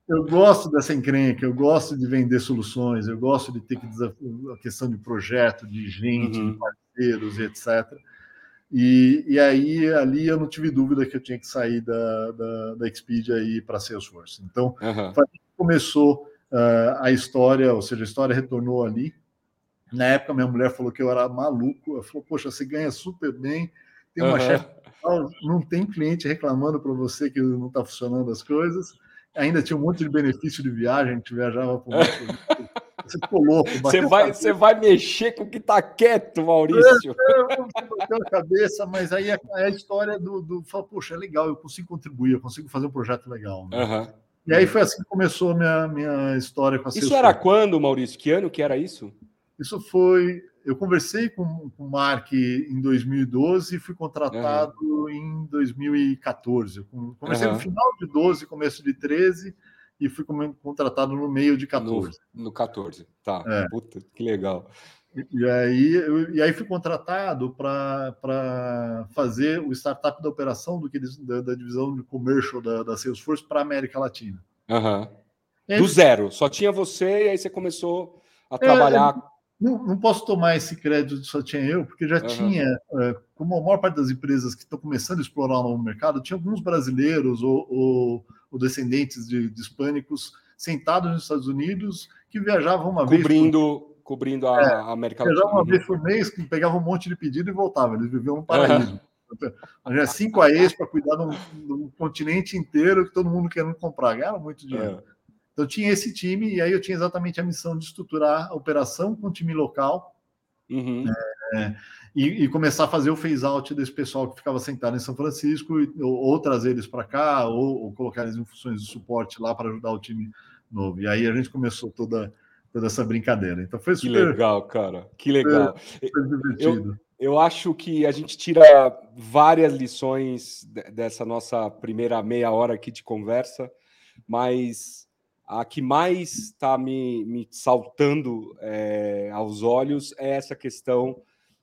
eu, gosto dessa encrenca, eu gosto de vender soluções, eu gosto de ter que desafiar a questão de projeto, de gente, uhum. de parceiros etc. E, e aí, ali eu não tive dúvida que eu tinha que sair da, da, da Expedia e ir para Salesforce. Então, uhum. começou uh, a história, ou seja, a história retornou ali. Na época, minha mulher falou que eu era maluco. Ela falou: Poxa, você ganha super bem, tem uma uhum. chefe, não tem cliente reclamando para você que não está funcionando as coisas. Ainda tinha um monte de benefício de viagem, a gente viajava por Você ficou louco. Você vai, você vai mexer com o que está quieto, Maurício. É, a cabeça, mas aí é a história do, do fala, poxa, é legal, eu consigo contribuir, eu consigo fazer um projeto legal. Né? Uhum. E aí foi assim que começou a minha, minha história com a Isso era quando, Maurício? Que ano que era isso? Isso foi. Eu conversei com, com o Mark em 2012 e fui contratado uhum. em 2014. Comecei uhum. no final de 12, começo de 13 e fui contratado no meio de 14. No, no 14, tá. É. Puta, que legal. E, e aí, eu, e aí fui contratado para fazer o startup da operação do que da, da divisão de commercial da, da Salesforce para a América Latina. Uhum. Do zero, só tinha você e aí você começou a trabalhar. É, não, não, posso tomar esse crédito só tinha eu, porque já uhum. tinha, é, como a maior parte das empresas que estão começando a explorar o novo mercado, tinha alguns brasileiros ou, ou ou descendentes de, de hispânicos sentados nos Estados Unidos que viajavam uma cobrindo, vez. Por... Cobrindo a é, América Latina. Viajavam uma vez por mês, pegavam um monte de pedido e voltavam. Eles viviam no paraíso. Uhum. Cinco AEs para cuidar de um, de um, continente inteiro que todo mundo querendo comprar. Ganharam muito dinheiro. É. Então tinha esse time, e aí eu tinha exatamente a missão de estruturar a operação com o time local. Uhum. É, e, e, começar a fazer o phase out desse pessoal que ficava sentado em São Francisco, e, ou, ou, trazer eles para cá, ou, ou, colocar eles em funções de suporte lá para ajudar o time novo. E aí a gente começou toda, toda essa brincadeira. Então foi super. Que legal, cara. Que legal. Super divertido. Eu, eu acho que a gente tira várias lições dessa nossa primeira meia hora aqui de conversa, mas a que mais está me, me saltando é, aos olhos é essa questão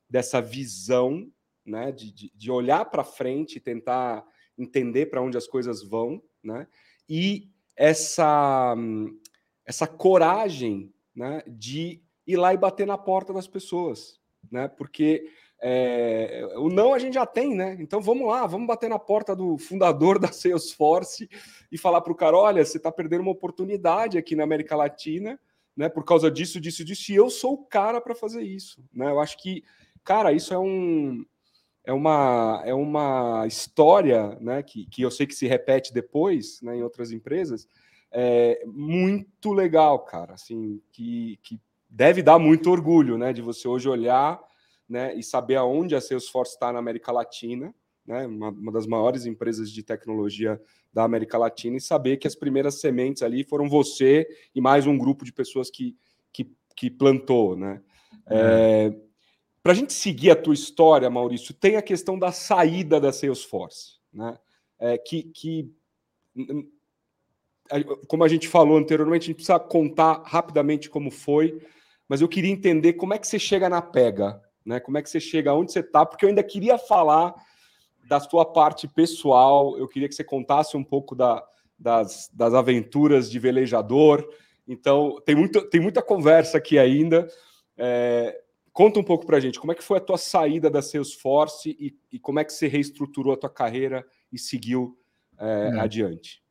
dessa visão, né, de, de, de olhar para frente e tentar entender para onde as coisas vão, né, e essa, essa coragem né, de ir lá e bater na porta das pessoas, né, porque é, o não a gente já tem, né? Então vamos lá, vamos bater na porta do fundador da Salesforce e falar para o cara: olha, você está perdendo uma oportunidade aqui na América Latina, né? Por causa disso, disso, disso, e eu sou o cara para fazer isso, né? Eu acho que Cara, isso é um é uma é uma história, né, que, que eu sei que se repete depois, né, em outras empresas, é muito legal, cara, assim, que, que deve dar muito orgulho, né, de você hoje olhar, né, e saber aonde a Salesforce está na América Latina, né, uma, uma das maiores empresas de tecnologia da América Latina e saber que as primeiras sementes ali foram você e mais um grupo de pessoas que, que, que plantou, né? É. É, para a gente seguir a tua história, Maurício, tem a questão da saída da Salesforce, né? É, que, que, como a gente falou anteriormente, a gente precisa contar rapidamente como foi, mas eu queria entender como é que você chega na pega, né? Como é que você chega onde você está, porque eu ainda queria falar da sua parte pessoal, eu queria que você contasse um pouco da, das, das aventuras de velejador. Então, tem, muito, tem muita conversa aqui ainda. É, conta um pouco para a gente, como é que foi a tua saída da Salesforce e, e como é que você reestruturou a tua carreira e seguiu é, é. adiante?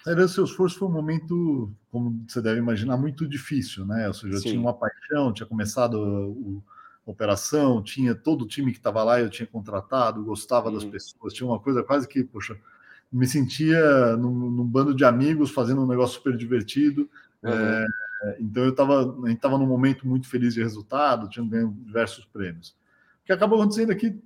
A saída da Salesforce foi um momento, como você deve imaginar, muito difícil, né? Ou seja, eu Sim. tinha uma paixão, tinha começado o, a operação, tinha todo o time que estava lá, eu tinha contratado, gostava uhum. das pessoas, tinha uma coisa quase que, poxa, me sentia num, num, bando de amigos fazendo um negócio super divertido. Uhum. É, então eu estava, a gente estava num momento muito feliz de resultado, tinha ganho diversos prêmios. O que acabou acontecendo aqui,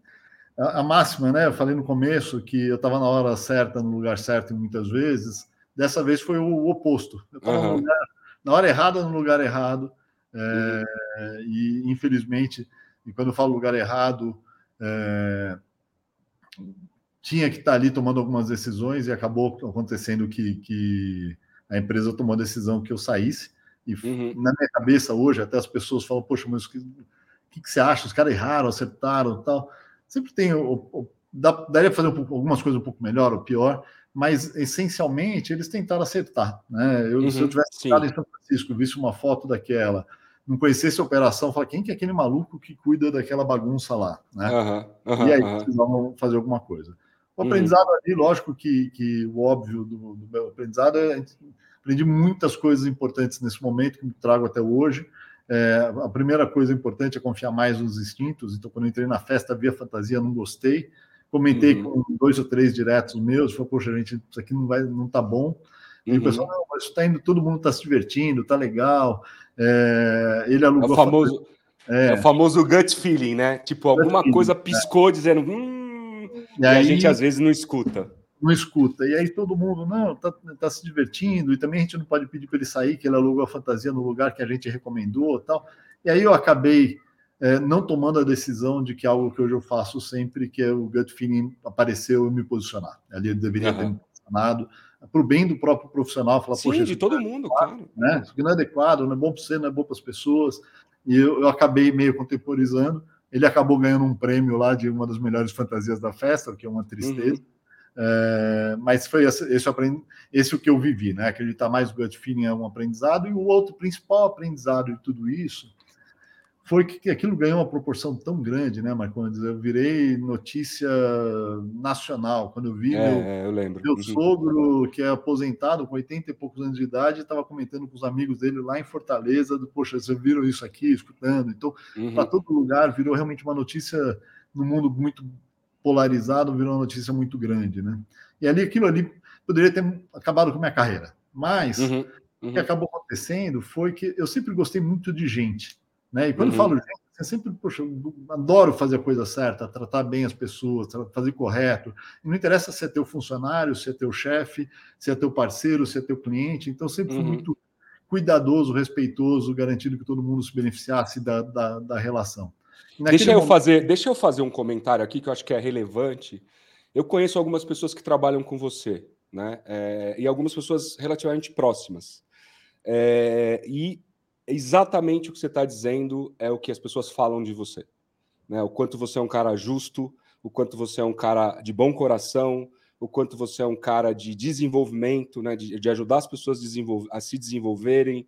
a, a máxima, né? Eu falei no começo que eu estava na hora certa, no lugar certo muitas vezes. Dessa vez foi o oposto. Eu estava uhum. na hora errada, no lugar errado. É, uhum. E infelizmente, e quando eu falo lugar errado, é, tinha que estar ali tomando algumas decisões e acabou acontecendo que, que a empresa tomou a decisão que eu saísse. E uhum. na minha cabeça hoje, até as pessoas falam, poxa, mas o que, que, que, você acha? Os caras erraram, acertaram tal. Sempre tem. O, o, dá, daria para fazer um pouco, algumas coisas um pouco melhor ou pior, mas essencialmente eles tentaram acertar. Né? Eu, uhum, se eu uhum, tivesse estado em São Francisco, visse uma foto daquela, não conhecesse a operação, falar quem que é aquele maluco que cuida daquela bagunça lá, né? Uhum, uhum, e aí precisavam fazer alguma coisa. O aprendizado uhum. ali, lógico que, que o óbvio do, do meu aprendizado é aprendi muitas coisas importantes nesse momento que me trago até hoje. É, a primeira coisa importante é confiar mais nos instintos. Então, quando eu entrei na festa, via fantasia, não gostei. Comentei uhum. com dois ou três diretos meus, falei, poxa, gente, isso aqui não vai, não tá bom. E uhum. o pessoal, não, mas está indo, todo mundo está se divertindo, tá legal. É, ele alugou. É o famoso, é. é. o famoso gut feeling, né? Tipo, alguma feeling, coisa piscou é. dizendo, hum, e, e aí, a gente às vezes não escuta. Não escuta. E aí todo mundo, não, tá, tá se divertindo, e também a gente não pode pedir para ele sair, que ele alugou a fantasia no lugar que a gente recomendou tal. E aí eu acabei é, não tomando a decisão de que algo que hoje eu faço sempre, que é o gut feeling apareceu e me posicionar. Ali eu deveria uhum. ter me posicionado para o bem do próprio profissional, falar, Sim, poxa, de todo é mundo, claro. Né? Isso aqui não é adequado, não é bom para você, não é bom para as pessoas. E eu, eu, acabei meio contemporizando. Ele acabou ganhando um prêmio lá de uma das melhores fantasias da festa, o que é uma tristeza. Uhum. É, mas foi esse, esse, esse o que eu vivi, né? Acreditar mais no gut feeling é um aprendizado, e o outro principal aprendizado de tudo isso foi que aquilo ganhou uma proporção tão grande, né, Marcondes? Eu virei notícia nacional. Quando eu vi é, meu, é, eu lembro. meu uhum. sogro, que é aposentado com 80 e poucos anos de idade, estava comentando com os amigos dele lá em Fortaleza, do, poxa, vocês viram isso aqui, escutando. Então, uhum. para todo lugar, virou realmente uma notícia no mundo muito polarizado, virou uma notícia muito grande, né? E ali, aquilo ali poderia ter acabado com a minha carreira. Mas, uhum. o que uhum. acabou acontecendo foi que eu sempre gostei muito de gente. Né? E quando uhum. falo gente, eu sempre, poxa, eu adoro fazer a coisa certa, tratar bem as pessoas, fazer correto. E não interessa se é teu funcionário, se é teu chefe, se é teu parceiro, se é teu cliente. Então, sempre fui uhum. muito cuidadoso, respeitoso, garantindo que todo mundo se beneficiasse da, da, da relação. Deixa eu, momento... fazer, deixa eu fazer um comentário aqui que eu acho que é relevante. Eu conheço algumas pessoas que trabalham com você, né? É, e algumas pessoas relativamente próximas. É, e exatamente o que você está dizendo é o que as pessoas falam de você. Né? O quanto você é um cara justo, o quanto você é um cara de bom coração, o quanto você é um cara de desenvolvimento, né? de, de ajudar as pessoas a, a se desenvolverem.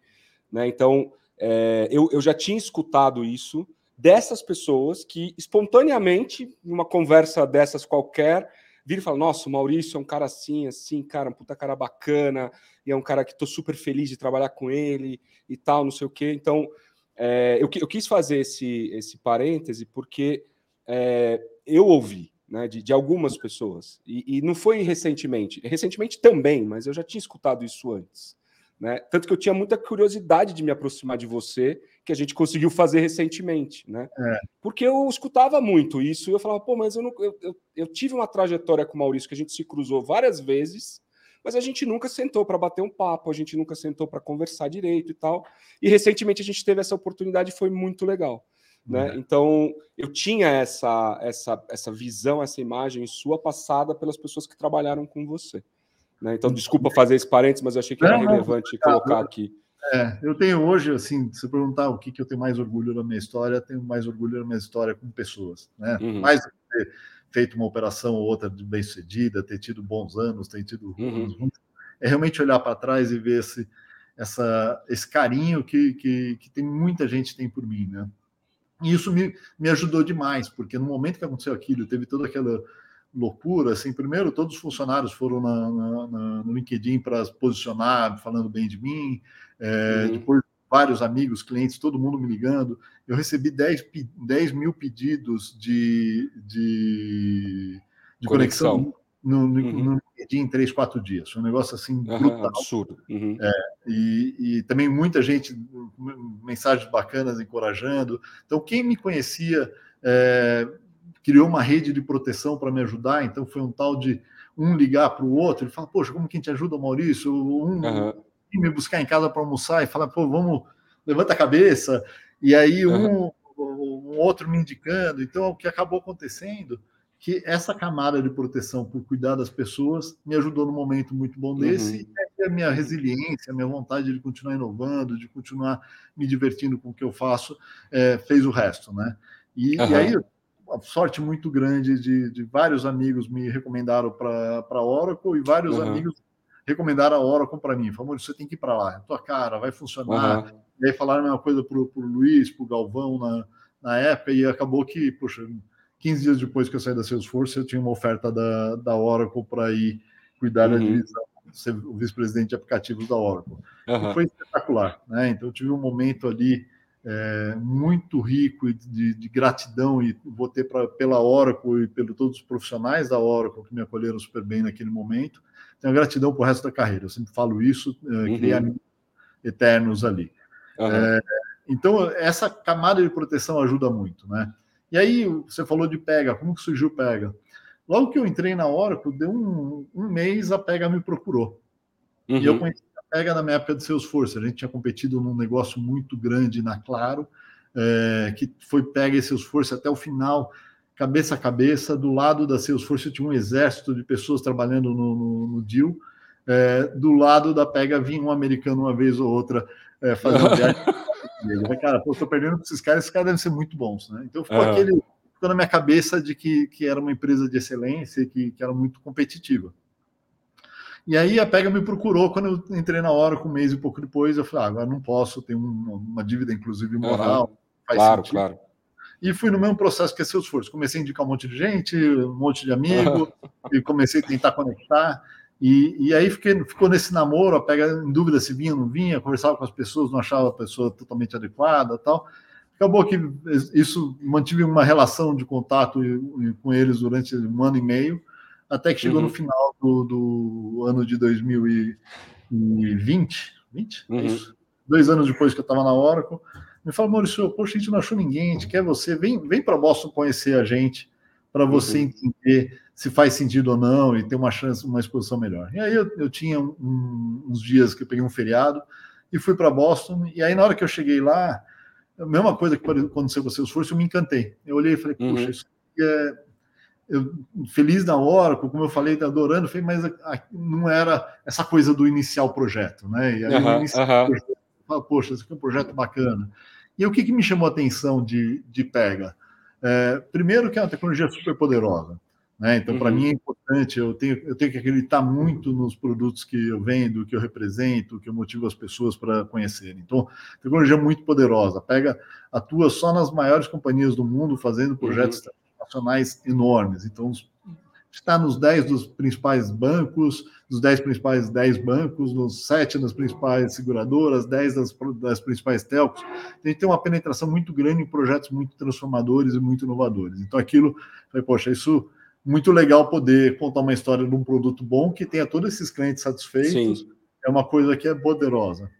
Né? Então, é, eu, eu já tinha escutado isso dessas pessoas que espontaneamente, numa conversa dessas qualquer, vira e fala: Nossa, o Maurício é um cara assim, assim, cara, um puta cara bacana, e é um cara que tô super feliz de trabalhar com ele e tal, não sei o quê. Então, é, eu, eu, quis fazer esse, esse parêntese porque é, eu ouvi né, de, de, algumas pessoas, e, e não foi recentemente, recentemente também, mas eu já tinha escutado isso antes. Né? Tanto que eu tinha muita curiosidade de me aproximar de você, que a gente conseguiu fazer recentemente, né? É. Porque eu escutava muito isso e eu falava, pô, mas eu, não, eu, eu, eu, tive uma trajetória com o Maurício que a gente se cruzou várias vezes, mas a gente nunca sentou para bater um papo, a gente nunca sentou para conversar direito e tal. E recentemente a gente teve essa oportunidade e foi muito legal. Né? Uhum. Então eu tinha essa, essa, essa visão, essa imagem sua passada pelas pessoas que trabalharam com você. Né? Então, desculpa fazer esse parênteses, mas eu achei que era não, relevante não, colocar aqui. É, eu tenho hoje, assim, se perguntar o que, que eu tenho mais orgulho da minha história, tenho mais orgulho da minha história com pessoas, né? Uhum. Mais do que ter feito uma operação ou outra bem sucedida, ter tido bons anos, ter tido uhum. é realmente olhar para trás e ver esse, essa, esse carinho que, que, que tem muita gente tem por mim, né? E isso me, me ajudou demais, porque no momento que aconteceu aquilo, teve toda aquela loucura, assim, primeiro todos os funcionários foram na, na, na no LinkedIn para se posicionar, falando bem de mim, é, uhum. depois vários amigos, clientes, todo mundo me ligando, eu recebi 10, 10 mil pedidos de, de, de conexão. conexão no, no, uhum. no LinkedIn em três, quatro dias. Foi um negócio assim uhum, brutal. Absurdo. Uhum. É, e, e, também muita gente, mensagens bacanas encorajando. Então, quem me conhecia é, criou uma rede de proteção para me ajudar, então foi um tal de um ligar para o outro, ele fala, poxa, como que a gente ajuda o Maurício? Um uhum. me buscar em casa para almoçar e fala, pô, vamos, levanta a cabeça. E aí um, uhum. um outro me indicando. Então, o que acabou acontecendo que essa camada de proteção por cuidar das pessoas me ajudou num momento muito bom desse, uhum. e a minha resiliência, a minha vontade de continuar inovando, de continuar me divertindo com o que eu faço, é, fez o resto, né? E, uhum. e aí sorte muito grande de, de vários amigos me recomendaram para a Oracle e vários uhum. amigos recomendaram a Oracle para mim. Falaram, você tem que ir para lá, é tua cara, vai funcionar. Uhum. E aí falaram a mesma coisa para o Luiz, para o Galvão na, na época, e acabou que, poxa, 15 dias depois que eu saí da Salesforce, eu tinha uma oferta da, da Oracle para ir cuidar uhum. da divisão, ser o vice-presidente de aplicativos da Oracle. Uhum. foi espetacular, né? Então eu tive um momento ali é, muito rico de, de, gratidão e votei pra, pela Oracle e pelo todos os profissionais da Oracle que me acolheram super bem naquele momento. Tenho gratidão para o resto da carreira. Eu sempre falo isso, é, uhum. amigos eternos ali. Uhum. É, então, essa camada de proteção ajuda muito, né? E aí, você falou de Pega, como que surgiu Pega? Logo que eu entrei na Oracle, deu um, um mês, a Pega me procurou. Uhum. E eu uhum. conheci pega na minha época de Salesforce. A gente tinha competido num negócio muito grande na Claro, é, que foi pega e Salesforce até o final, cabeça a cabeça. Do lado da Salesforce tinha um exército de pessoas trabalhando no, no, no deal. É, do lado da pega vinha um americano uma vez ou outra é, fazendo viagem. Cara, pô, tô perdendo para esses caras, esses caras devem ser muito bons, né? Então ficou uhum. aquele ficou na minha cabeça de que, que era uma empresa de excelência, que, que era muito competitiva. E aí a Pega me procurou quando eu entrei na hora, com um mês e pouco depois, eu falei, ah, agora não posso, tenho uma dívida, inclusive, moral. Uhum. claro, sentido. claro. E fui no mesmo processo que é Salesforce. Comecei a indicar um monte de gente, um monte de amigo, e comecei a tentar conectar. E, e aí fiquei, ficou nesse namoro, a Pega em dúvida se vinha ou não vinha, conversava com as pessoas, não achava a pessoa totalmente adequada tal. Acabou que isso mantive uma relação de contato com eles durante um ano e meio até que chegou uhum. no final do, do, ano de 2020, 20? É uhum. Isso. dois anos depois que eu estava na Oracle, me falou, Maurício, poxa, a gente não achou ninguém, a gente quer você, vem, vem para Boston conhecer a gente, para você uhum. entender se faz sentido ou não e ter uma chance, uma exposição melhor. E aí eu, eu tinha um, uns dias que eu peguei um feriado e fui para Boston, e aí na hora que eu cheguei lá, a mesma coisa que aconteceu com o eu me encantei. Eu olhei e falei, puxa, uhum. isso é eu, feliz da hora, como eu falei, adorando, falei, mas não era essa coisa do iniciar o projeto, né? E aí, uhum, iniciar uhum. projeto, falo, poxa, esse aqui é um projeto bacana. E o que, que me chamou a atenção de, de Pega? É, primeiro que é uma tecnologia super poderosa. Né? Então, uhum. para mim é importante, eu tenho, eu tenho que acreditar muito nos produtos que eu vendo, que eu represento, que eu motivo as pessoas para conhecerem. Então, tecnologia muito poderosa. Pega, atua só nas maiores companhias do mundo, fazendo projetos uhum nacionais enormes. Então, está nos 10 dos principais bancos, dos 10 principais 10 bancos, nos 7 das principais seguradoras, 10 das, das principais telcos. A gente tem uma penetração muito grande em projetos muito transformadores e muito inovadores. Então, aquilo, falei, poxa, isso muito legal poder contar uma história de um produto bom que tenha todos esses clientes satisfeitos. Sim. É uma coisa que é poderosa.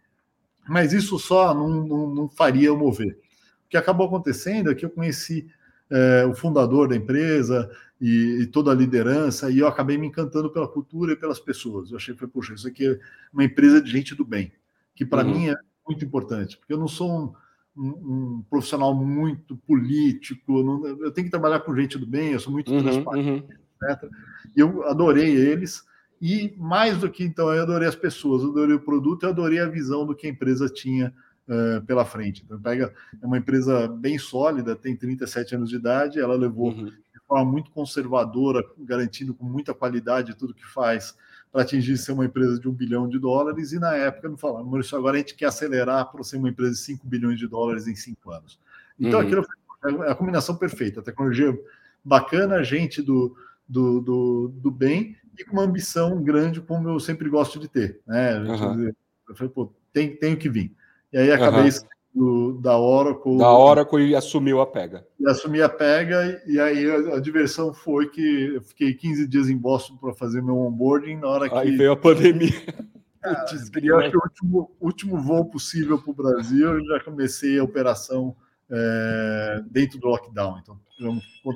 Mas isso só não, não, não faria eu mover. O que acabou acontecendo é que eu conheci é, o fundador da empresa e, e, toda a liderança, e eu acabei me encantando pela cultura e pelas pessoas. Eu achei, poxa, isso aqui é uma empresa de gente do bem, que para uhum. mim é muito importante, porque eu não sou um, um, um profissional muito político, não, eu tenho que trabalhar com gente do bem, eu sou muito uhum, transparente, uhum. etc. E eu adorei eles, E mais do que então, eu adorei as pessoas, eu adorei o produto, eu adorei a visão do que a empresa tinha uh, pela frente. Então, pega é uma empresa bem sólida, tem 37 anos de idade, ela levou uhum. de forma muito conservadora, garantindo com muita qualidade tudo que faz para atingir ser uma empresa de um bilhão de dólares, e na época não falaram, Maurício, agora a gente quer acelerar para ser uma empresa de 5 bilhões de dólares em cinco anos. Então, uhum. aquilo foi a combinação perfeita, a tecnologia bacana, gente do, do, do, do bem e com uma ambição grande, como eu sempre gosto de ter. Né? Uhum. Eu falei, pô, tem, tem que vir. E aí acabei uhum. da Oracle. Da Oracle e assumiu a pega. E assumi a pega, e aí a, a, diversão foi que eu fiquei 15 dias em Boston para fazer meu onboarding. Na hora que. Aí veio a pandemia. Cara, eu acho que o último, último voo possível para o Brasil, eu já comecei a operação é, dentro do lockdown. Então,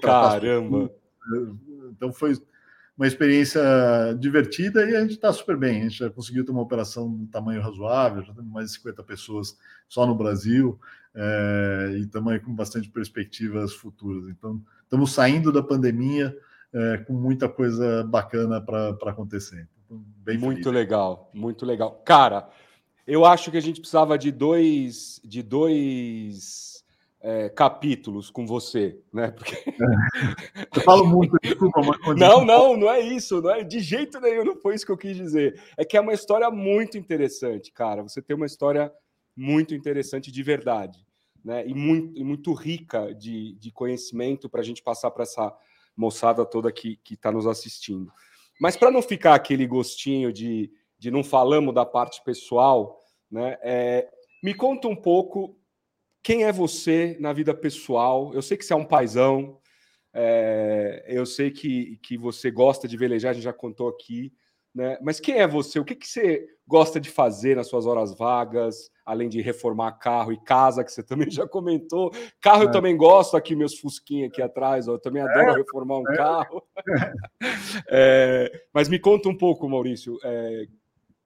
Caramba! Então foi uma experiência divertida e a gente está super bem. A gente já conseguiu ter uma operação de tamanho razoável, já temos mais de 50 pessoas só no Brasil é, e também com bastante perspectivas futuras. Então, estamos saindo da pandemia é, com muita coisa bacana para acontecer. Então, muito feliz. legal, muito legal. Cara, eu acho que a gente precisava de dois, de dois é, capítulos com você, né? Porque... Eu falo muito, desculpa, mas... Não, não, não é isso, não é de jeito nenhum, não foi isso que eu quis dizer. É que é uma história muito interessante, cara. Você tem uma história muito interessante de verdade, né? E muito, e muito rica de, de conhecimento para a gente passar para essa moçada toda que está nos assistindo. Mas para não ficar aquele gostinho de, de não falamos da parte pessoal, né? É, me conta um pouco quem é você na vida pessoal? Eu sei que você é um paizão, é, eu sei que, que você gosta de velejar, a gente já contou aqui, né? Mas quem é você? O que, que você gosta de fazer nas suas horas vagas, além de reformar carro e casa, que você também já comentou? Carro é. eu também gosto, aqui meus fusquinhos aqui atrás, eu também adoro é. reformar um é. carro. É, mas me conta um pouco, Maurício, é,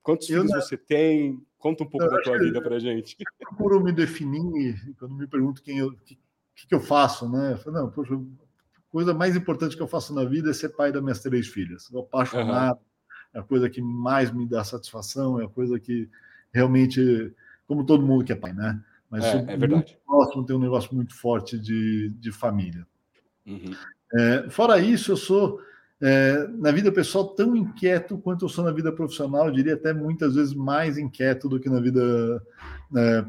quantos eu filhos não... você tem? Conta um pouco eu da tua vida para gente. Eu procuro me definir quando me pergunto quem eu, que, que eu faço, né? Eu falo, não, poxa, a coisa mais importante que eu faço na vida é ser pai das minhas três filhas. Sou apaixonado, uhum. é a coisa que mais me dá satisfação, é a coisa que realmente, como todo mundo que é pai, né? Mas é, é verdade. próximo, tem um negócio muito forte de, de família. Uhum. É, fora isso, eu sou é, na vida pessoal tão inquieto quanto eu sou na vida profissional, eu diria até muitas vezes mais inquieto do que na vida é,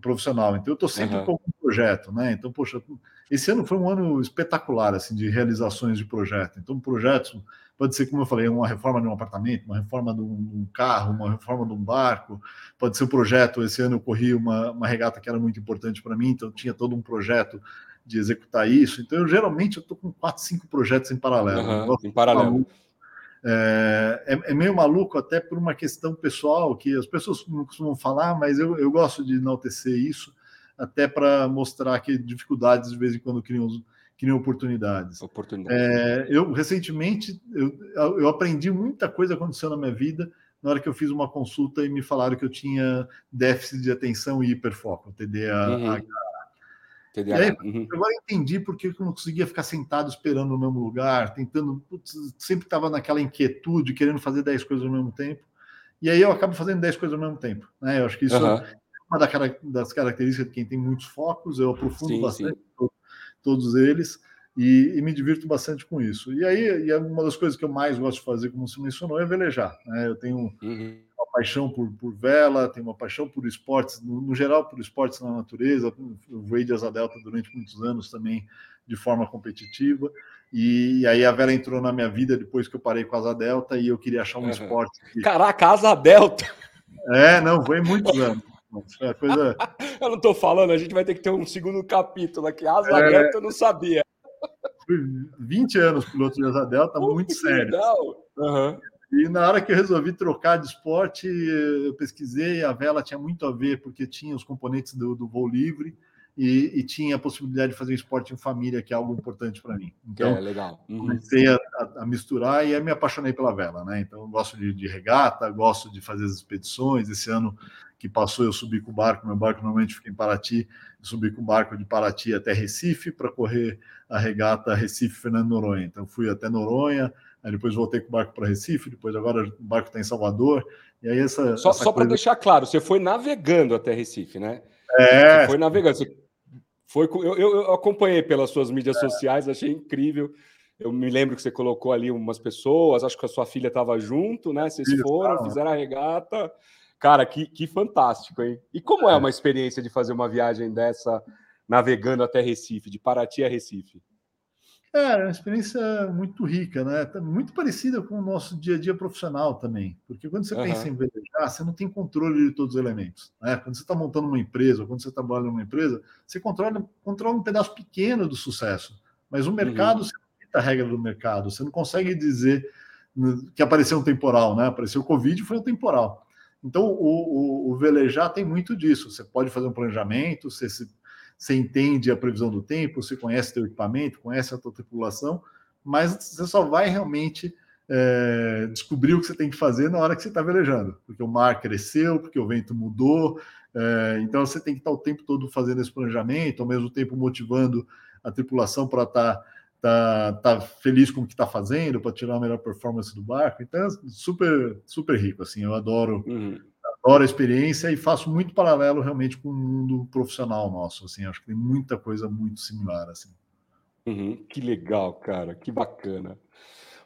profissional. Então eu estou sempre uhum. com um projeto, né? Então, poxa, esse ano foi um ano espetacular assim de realizações de projeto. Então, projetos pode ser, como eu falei, uma reforma de um apartamento, uma reforma de um carro, uma reforma de um barco, pode ser um projeto. Esse ano eu corri uma, uma regata que era muito importante para mim, então tinha todo um projeto de executar isso. Então, eu, geralmente, eu estou com quatro, cinco projetos em paralelo. Uhum, em paralelo. É, é, é, meio maluco até por uma questão pessoal, que as pessoas não costumam falar, mas eu, eu gosto de enaltecer isso, até para mostrar que dificuldades, de vez em quando, criam, criam oportunidades. oportunidades. É, eu, recentemente, eu, eu aprendi muita coisa aconteceu na minha vida na hora que eu fiz uma consulta e me falaram que eu tinha déficit de atenção e hiperfoco, TDAH. Uhum. TDAH. Aí, uhum. Agora entendi porque eu não conseguia ficar sentado esperando no mesmo lugar, tentando, putz, sempre estava naquela inquietude, querendo fazer 10 coisas ao mesmo tempo. E aí eu acabo fazendo 10 coisas ao mesmo tempo. Né? Eu acho que isso uhum. é uma das características de quem tem muitos focos, eu aprofundo sim, bastante sim. todos eles e, e, me divirto bastante com isso. E aí, e é uma das coisas que eu mais gosto de fazer, como você mencionou, é velejar. Né? Eu tenho uhum paixão por, por vela, tenho uma paixão por esportes, no, no, geral por esportes na natureza. Eu voei de asa delta durante muitos anos também de forma competitiva. E, e, aí a vela entrou na minha vida depois que eu parei com a asa delta e eu queria achar um uhum. esporte. Que... Caraca, asa delta! É, não, voei muitos anos. É coisa... eu não estou falando, a gente vai ter que ter um segundo capítulo aqui. Asa é... delta eu não sabia. Fui 20 anos piloto de asa delta, muito sério. Legal. Uhum. E na hora que eu resolvi trocar de esporte, eu pesquisei, a vela tinha muito a ver, porque tinha os componentes do, do voo livre e, e, tinha a possibilidade de fazer esporte em família, que é algo importante para mim. Então, é, legal. Uhum. comecei a, a, misturar e me apaixonei pela vela, né? Então, eu gosto de, de regata, gosto de fazer as expedições. Esse ano que passou, eu subi com o barco, meu barco normalmente fica em Paraty, eu subi com o barco de Paraty até Recife para correr a regata Recife-Fernando Noronha. Então fui até Noronha, aí depois voltei com o barco para Recife, depois agora o barco está em Salvador. E aí essa. Só, só para deixar claro, você foi navegando até Recife, né? É. Você foi navegando. Você foi, eu, eu acompanhei pelas suas mídias é. sociais, achei incrível. Eu me lembro que você colocou ali umas pessoas, acho que a sua filha estava junto, né? Vocês foram, fizeram a regata. Cara, que, que fantástico, hein? E como é. é uma experiência de fazer uma viagem dessa navegando até Recife, de Paraty a Recife? É, é uma experiência muito rica, né? Tá muito parecida com o nosso dia a dia profissional também. Porque quando você uhum. pensa em velejar, você não tem controle de todos os elementos. Né? Quando você está montando uma empresa, quando você trabalha numa empresa, você controla, controla um pedaço pequeno do sucesso. Mas o mercado, uhum. você não a regra do mercado. Você não consegue dizer que apareceu um temporal, né? Apareceu o Covid, foi um temporal. Então, o, o, o velejar tem muito disso. Você pode fazer um planejamento, você se você entende a previsão do tempo, você conhece teu equipamento, conhece a tua tripulação, mas você só vai realmente é, descobrir o que você tem que fazer na hora que você está velejando, porque o mar cresceu, porque o vento mudou, é, então você tem que estar o tempo todo fazendo esse planejamento, ao mesmo tempo motivando a tripulação para estar tá, tá, tá feliz com o que está fazendo, para tirar a melhor performance do barco. Então, é super, super rico, assim, eu adoro. Uhum adoro a experiência e faço muito paralelo realmente com o mundo profissional nosso. Assim, acho que tem muita coisa muito similar. Assim. Uhum, que legal, cara, que bacana.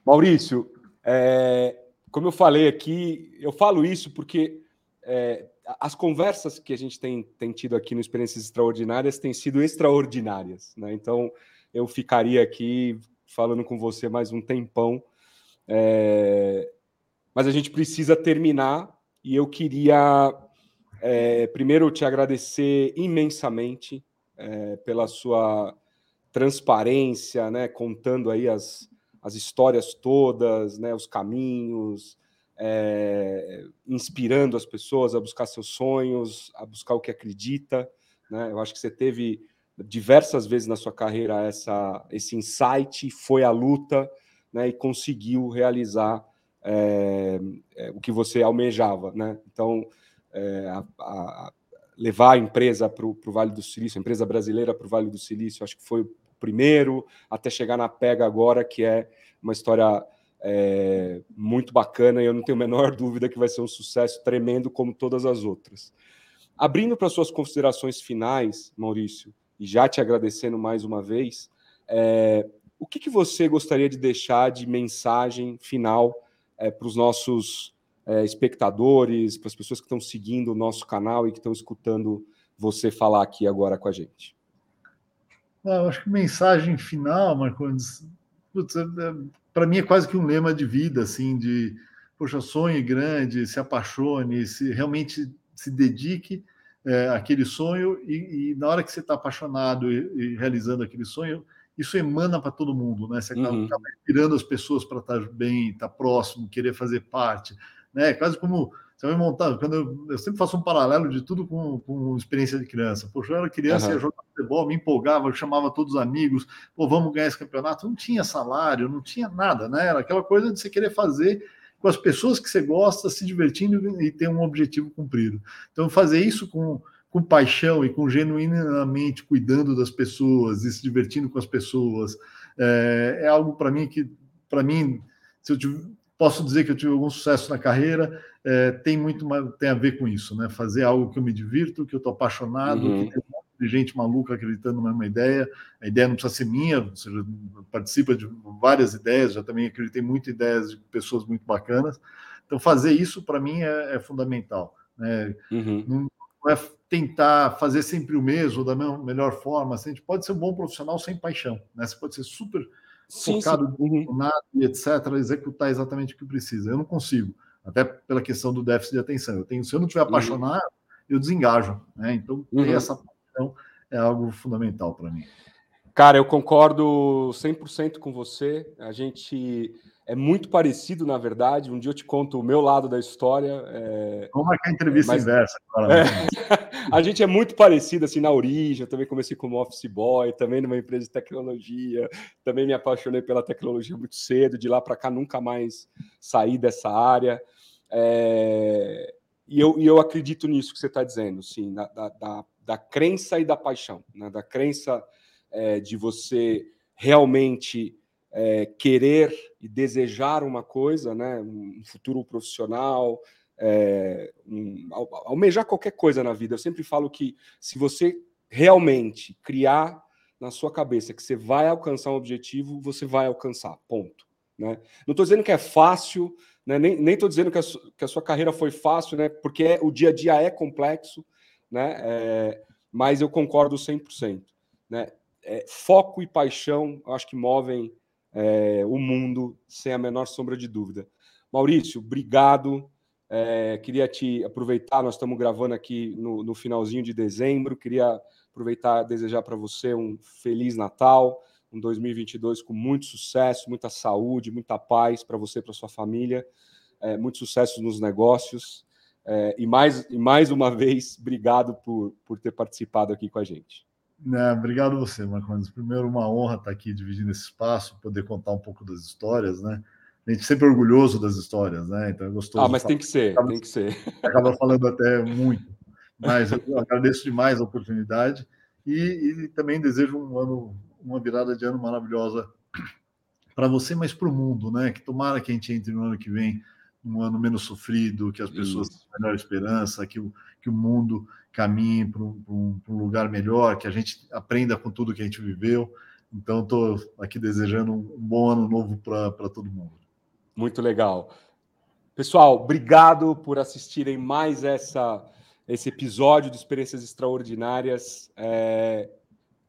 Maurício, é, como eu falei aqui, eu falo isso porque é, as conversas que a gente tem, tem tido aqui no Experiências Extraordinárias têm sido extraordinárias. Né? Então, eu ficaria aqui falando com você mais um tempão. É, mas a gente precisa terminar e eu queria é, primeiro te agradecer imensamente é, pela sua transparência, né, contando aí as, as histórias todas, né, os caminhos, é, inspirando as pessoas a buscar seus sonhos, a buscar o que acredita. Né? Eu acho que você teve diversas vezes na sua carreira essa, esse insight, foi à luta né, e conseguiu realizar é, é, o que você almejava, né? Então, é, a, a levar a empresa para o Vale do Silício, a empresa brasileira para o Vale do Silício, acho que foi o primeiro, até chegar na Pega agora, que é uma história é, muito bacana e eu não tenho a menor dúvida que vai ser um sucesso tremendo como todas as outras. Abrindo para suas considerações finais, Maurício, e já te agradecendo mais uma vez, é, o que, que você gostaria de deixar de mensagem final é, para os nossos é, espectadores, para as pessoas que estão seguindo o nosso canal e que estão escutando você falar aqui agora com a gente? Ah, eu acho que mensagem final, Marcondes, é, é, para mim é quase que um lema de vida, assim, de poxa, sonhe grande, se apaixone, se realmente se dedique é, àquele sonho e, e, na hora que você está apaixonado e, e realizando aquele sonho, isso emana para todo mundo, né? Você acaba, uhum. inspirando as pessoas para estar bem, estar próximo, querer fazer parte, né? Quase como você vai montar. Quando eu, eu sempre faço um paralelo de tudo com, com experiência de criança. Poxa, eu era criança, uhum. ia jogar futebol, me empolgava, chamava todos os amigos, pô, vamos ganhar esse campeonato. Não tinha salário, não tinha nada, né? Era aquela coisa de você querer fazer com as pessoas que você gosta, se divertindo e ter um objetivo cumprido. Então, fazer isso com com paixão e com genuinamente cuidando das pessoas e se divertindo com as pessoas. É, é algo para mim que, para mim, se eu tive, posso dizer que eu tive algum sucesso na carreira, é, tem muito tem a ver com isso, né? Fazer algo que eu me divirto, que eu estou apaixonado, uhum. que tem um monte de gente maluca acreditando na mesma ideia. A ideia não precisa ser minha, seja, participa de várias ideias, já também acreditei muito em ideias de pessoas muito bacanas. Então, fazer isso para mim é, é fundamental. Né? Uhum. Não, não é tentar fazer sempre o mesmo da melhor forma. Assim, a gente pode ser um bom profissional sem paixão, né? Você pode ser super sim, focado sim. Uhum. nada e etc, executar exatamente o que precisa. Eu não consigo, até pela questão do déficit de atenção. Eu tenho, se eu não estiver uhum. apaixonado, uhum. eu desengajo, né? Então, ter uhum. essa paixão é algo fundamental para mim. Cara, eu concordo 100% com você. A gente é muito parecido, na verdade. Um dia eu te conto o meu lado da história. É... Vamos marcar a entrevista mas... inversa. É... a gente é muito parecido assim na origem. Eu também comecei como office boy, também numa empresa de tecnologia. Também me apaixonei pela tecnologia muito cedo. De lá para cá nunca mais saí dessa área. É... e, eu, e eu acredito nisso que você está dizendo, sim, da, da, da, crença e da paixão, né? da crença é, de você realmente é, querer e desejar uma coisa, né? um futuro profissional, é, um, almejar qualquer coisa na vida. Eu sempre falo que se você realmente criar na sua cabeça que você vai alcançar um objetivo, você vai alcançar. Ponto. Né? Não estou dizendo que é fácil, né? nem estou dizendo que a, que a, sua carreira foi fácil, né? porque é, o dia a dia é complexo, né? É, mas eu concordo 100%. Né? É, foco e paixão, acho que movem é, o mundo sem a menor sombra de dúvida. Maurício, obrigado. É, queria te aproveitar, nós estamos gravando aqui no, no finalzinho de dezembro. Queria aproveitar desejar para você um feliz Natal, um 2022 com muito sucesso, muita saúde, muita paz para você e para sua família, é, muito sucesso nos negócios. É, e, mais, e mais uma vez, obrigado por, por ter participado aqui com a gente. É, obrigado você, Marcos. Primeiro, uma honra estar aqui dividindo esse espaço, poder contar um pouco das histórias, né? A gente sempre é orgulhoso das histórias, né? Então é gostoso. Ah, mas tem que ser, acaba, tem que ser. Acaba falando até muito. Mas eu agradeço demais a oportunidade e, e também desejo um ano uma virada de ano maravilhosa para você, mas para o mundo, né? Que tomara que a gente entre no ano que vem um ano menos sofrido, que as pessoas tenham melhor esperança, que o, que o mundo caminhe para um, lugar melhor, que a gente aprenda com tudo que a gente viveu. Então, estou aqui desejando um bom ano novo para todo mundo. Muito legal. Pessoal, obrigado por assistirem mais essa, esse episódio de Experiências Extraordinárias. É,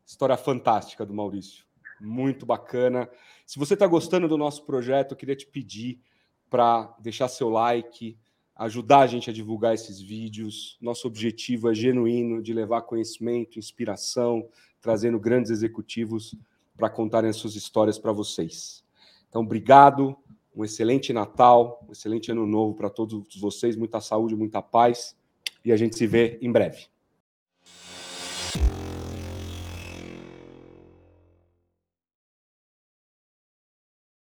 História fantástica do Maurício. Muito bacana. Se você está gostando do nosso projeto, eu queria te pedir para deixar seu like, ajudar a gente a divulgar esses vídeos. Nosso objetivo é genuíno de levar conhecimento, inspiração, trazendo grandes executivos para contarem as suas histórias para vocês. Então, obrigado, um excelente Natal, um excelente ano novo para todos vocês, muita saúde, muita paz e a gente se vê em breve.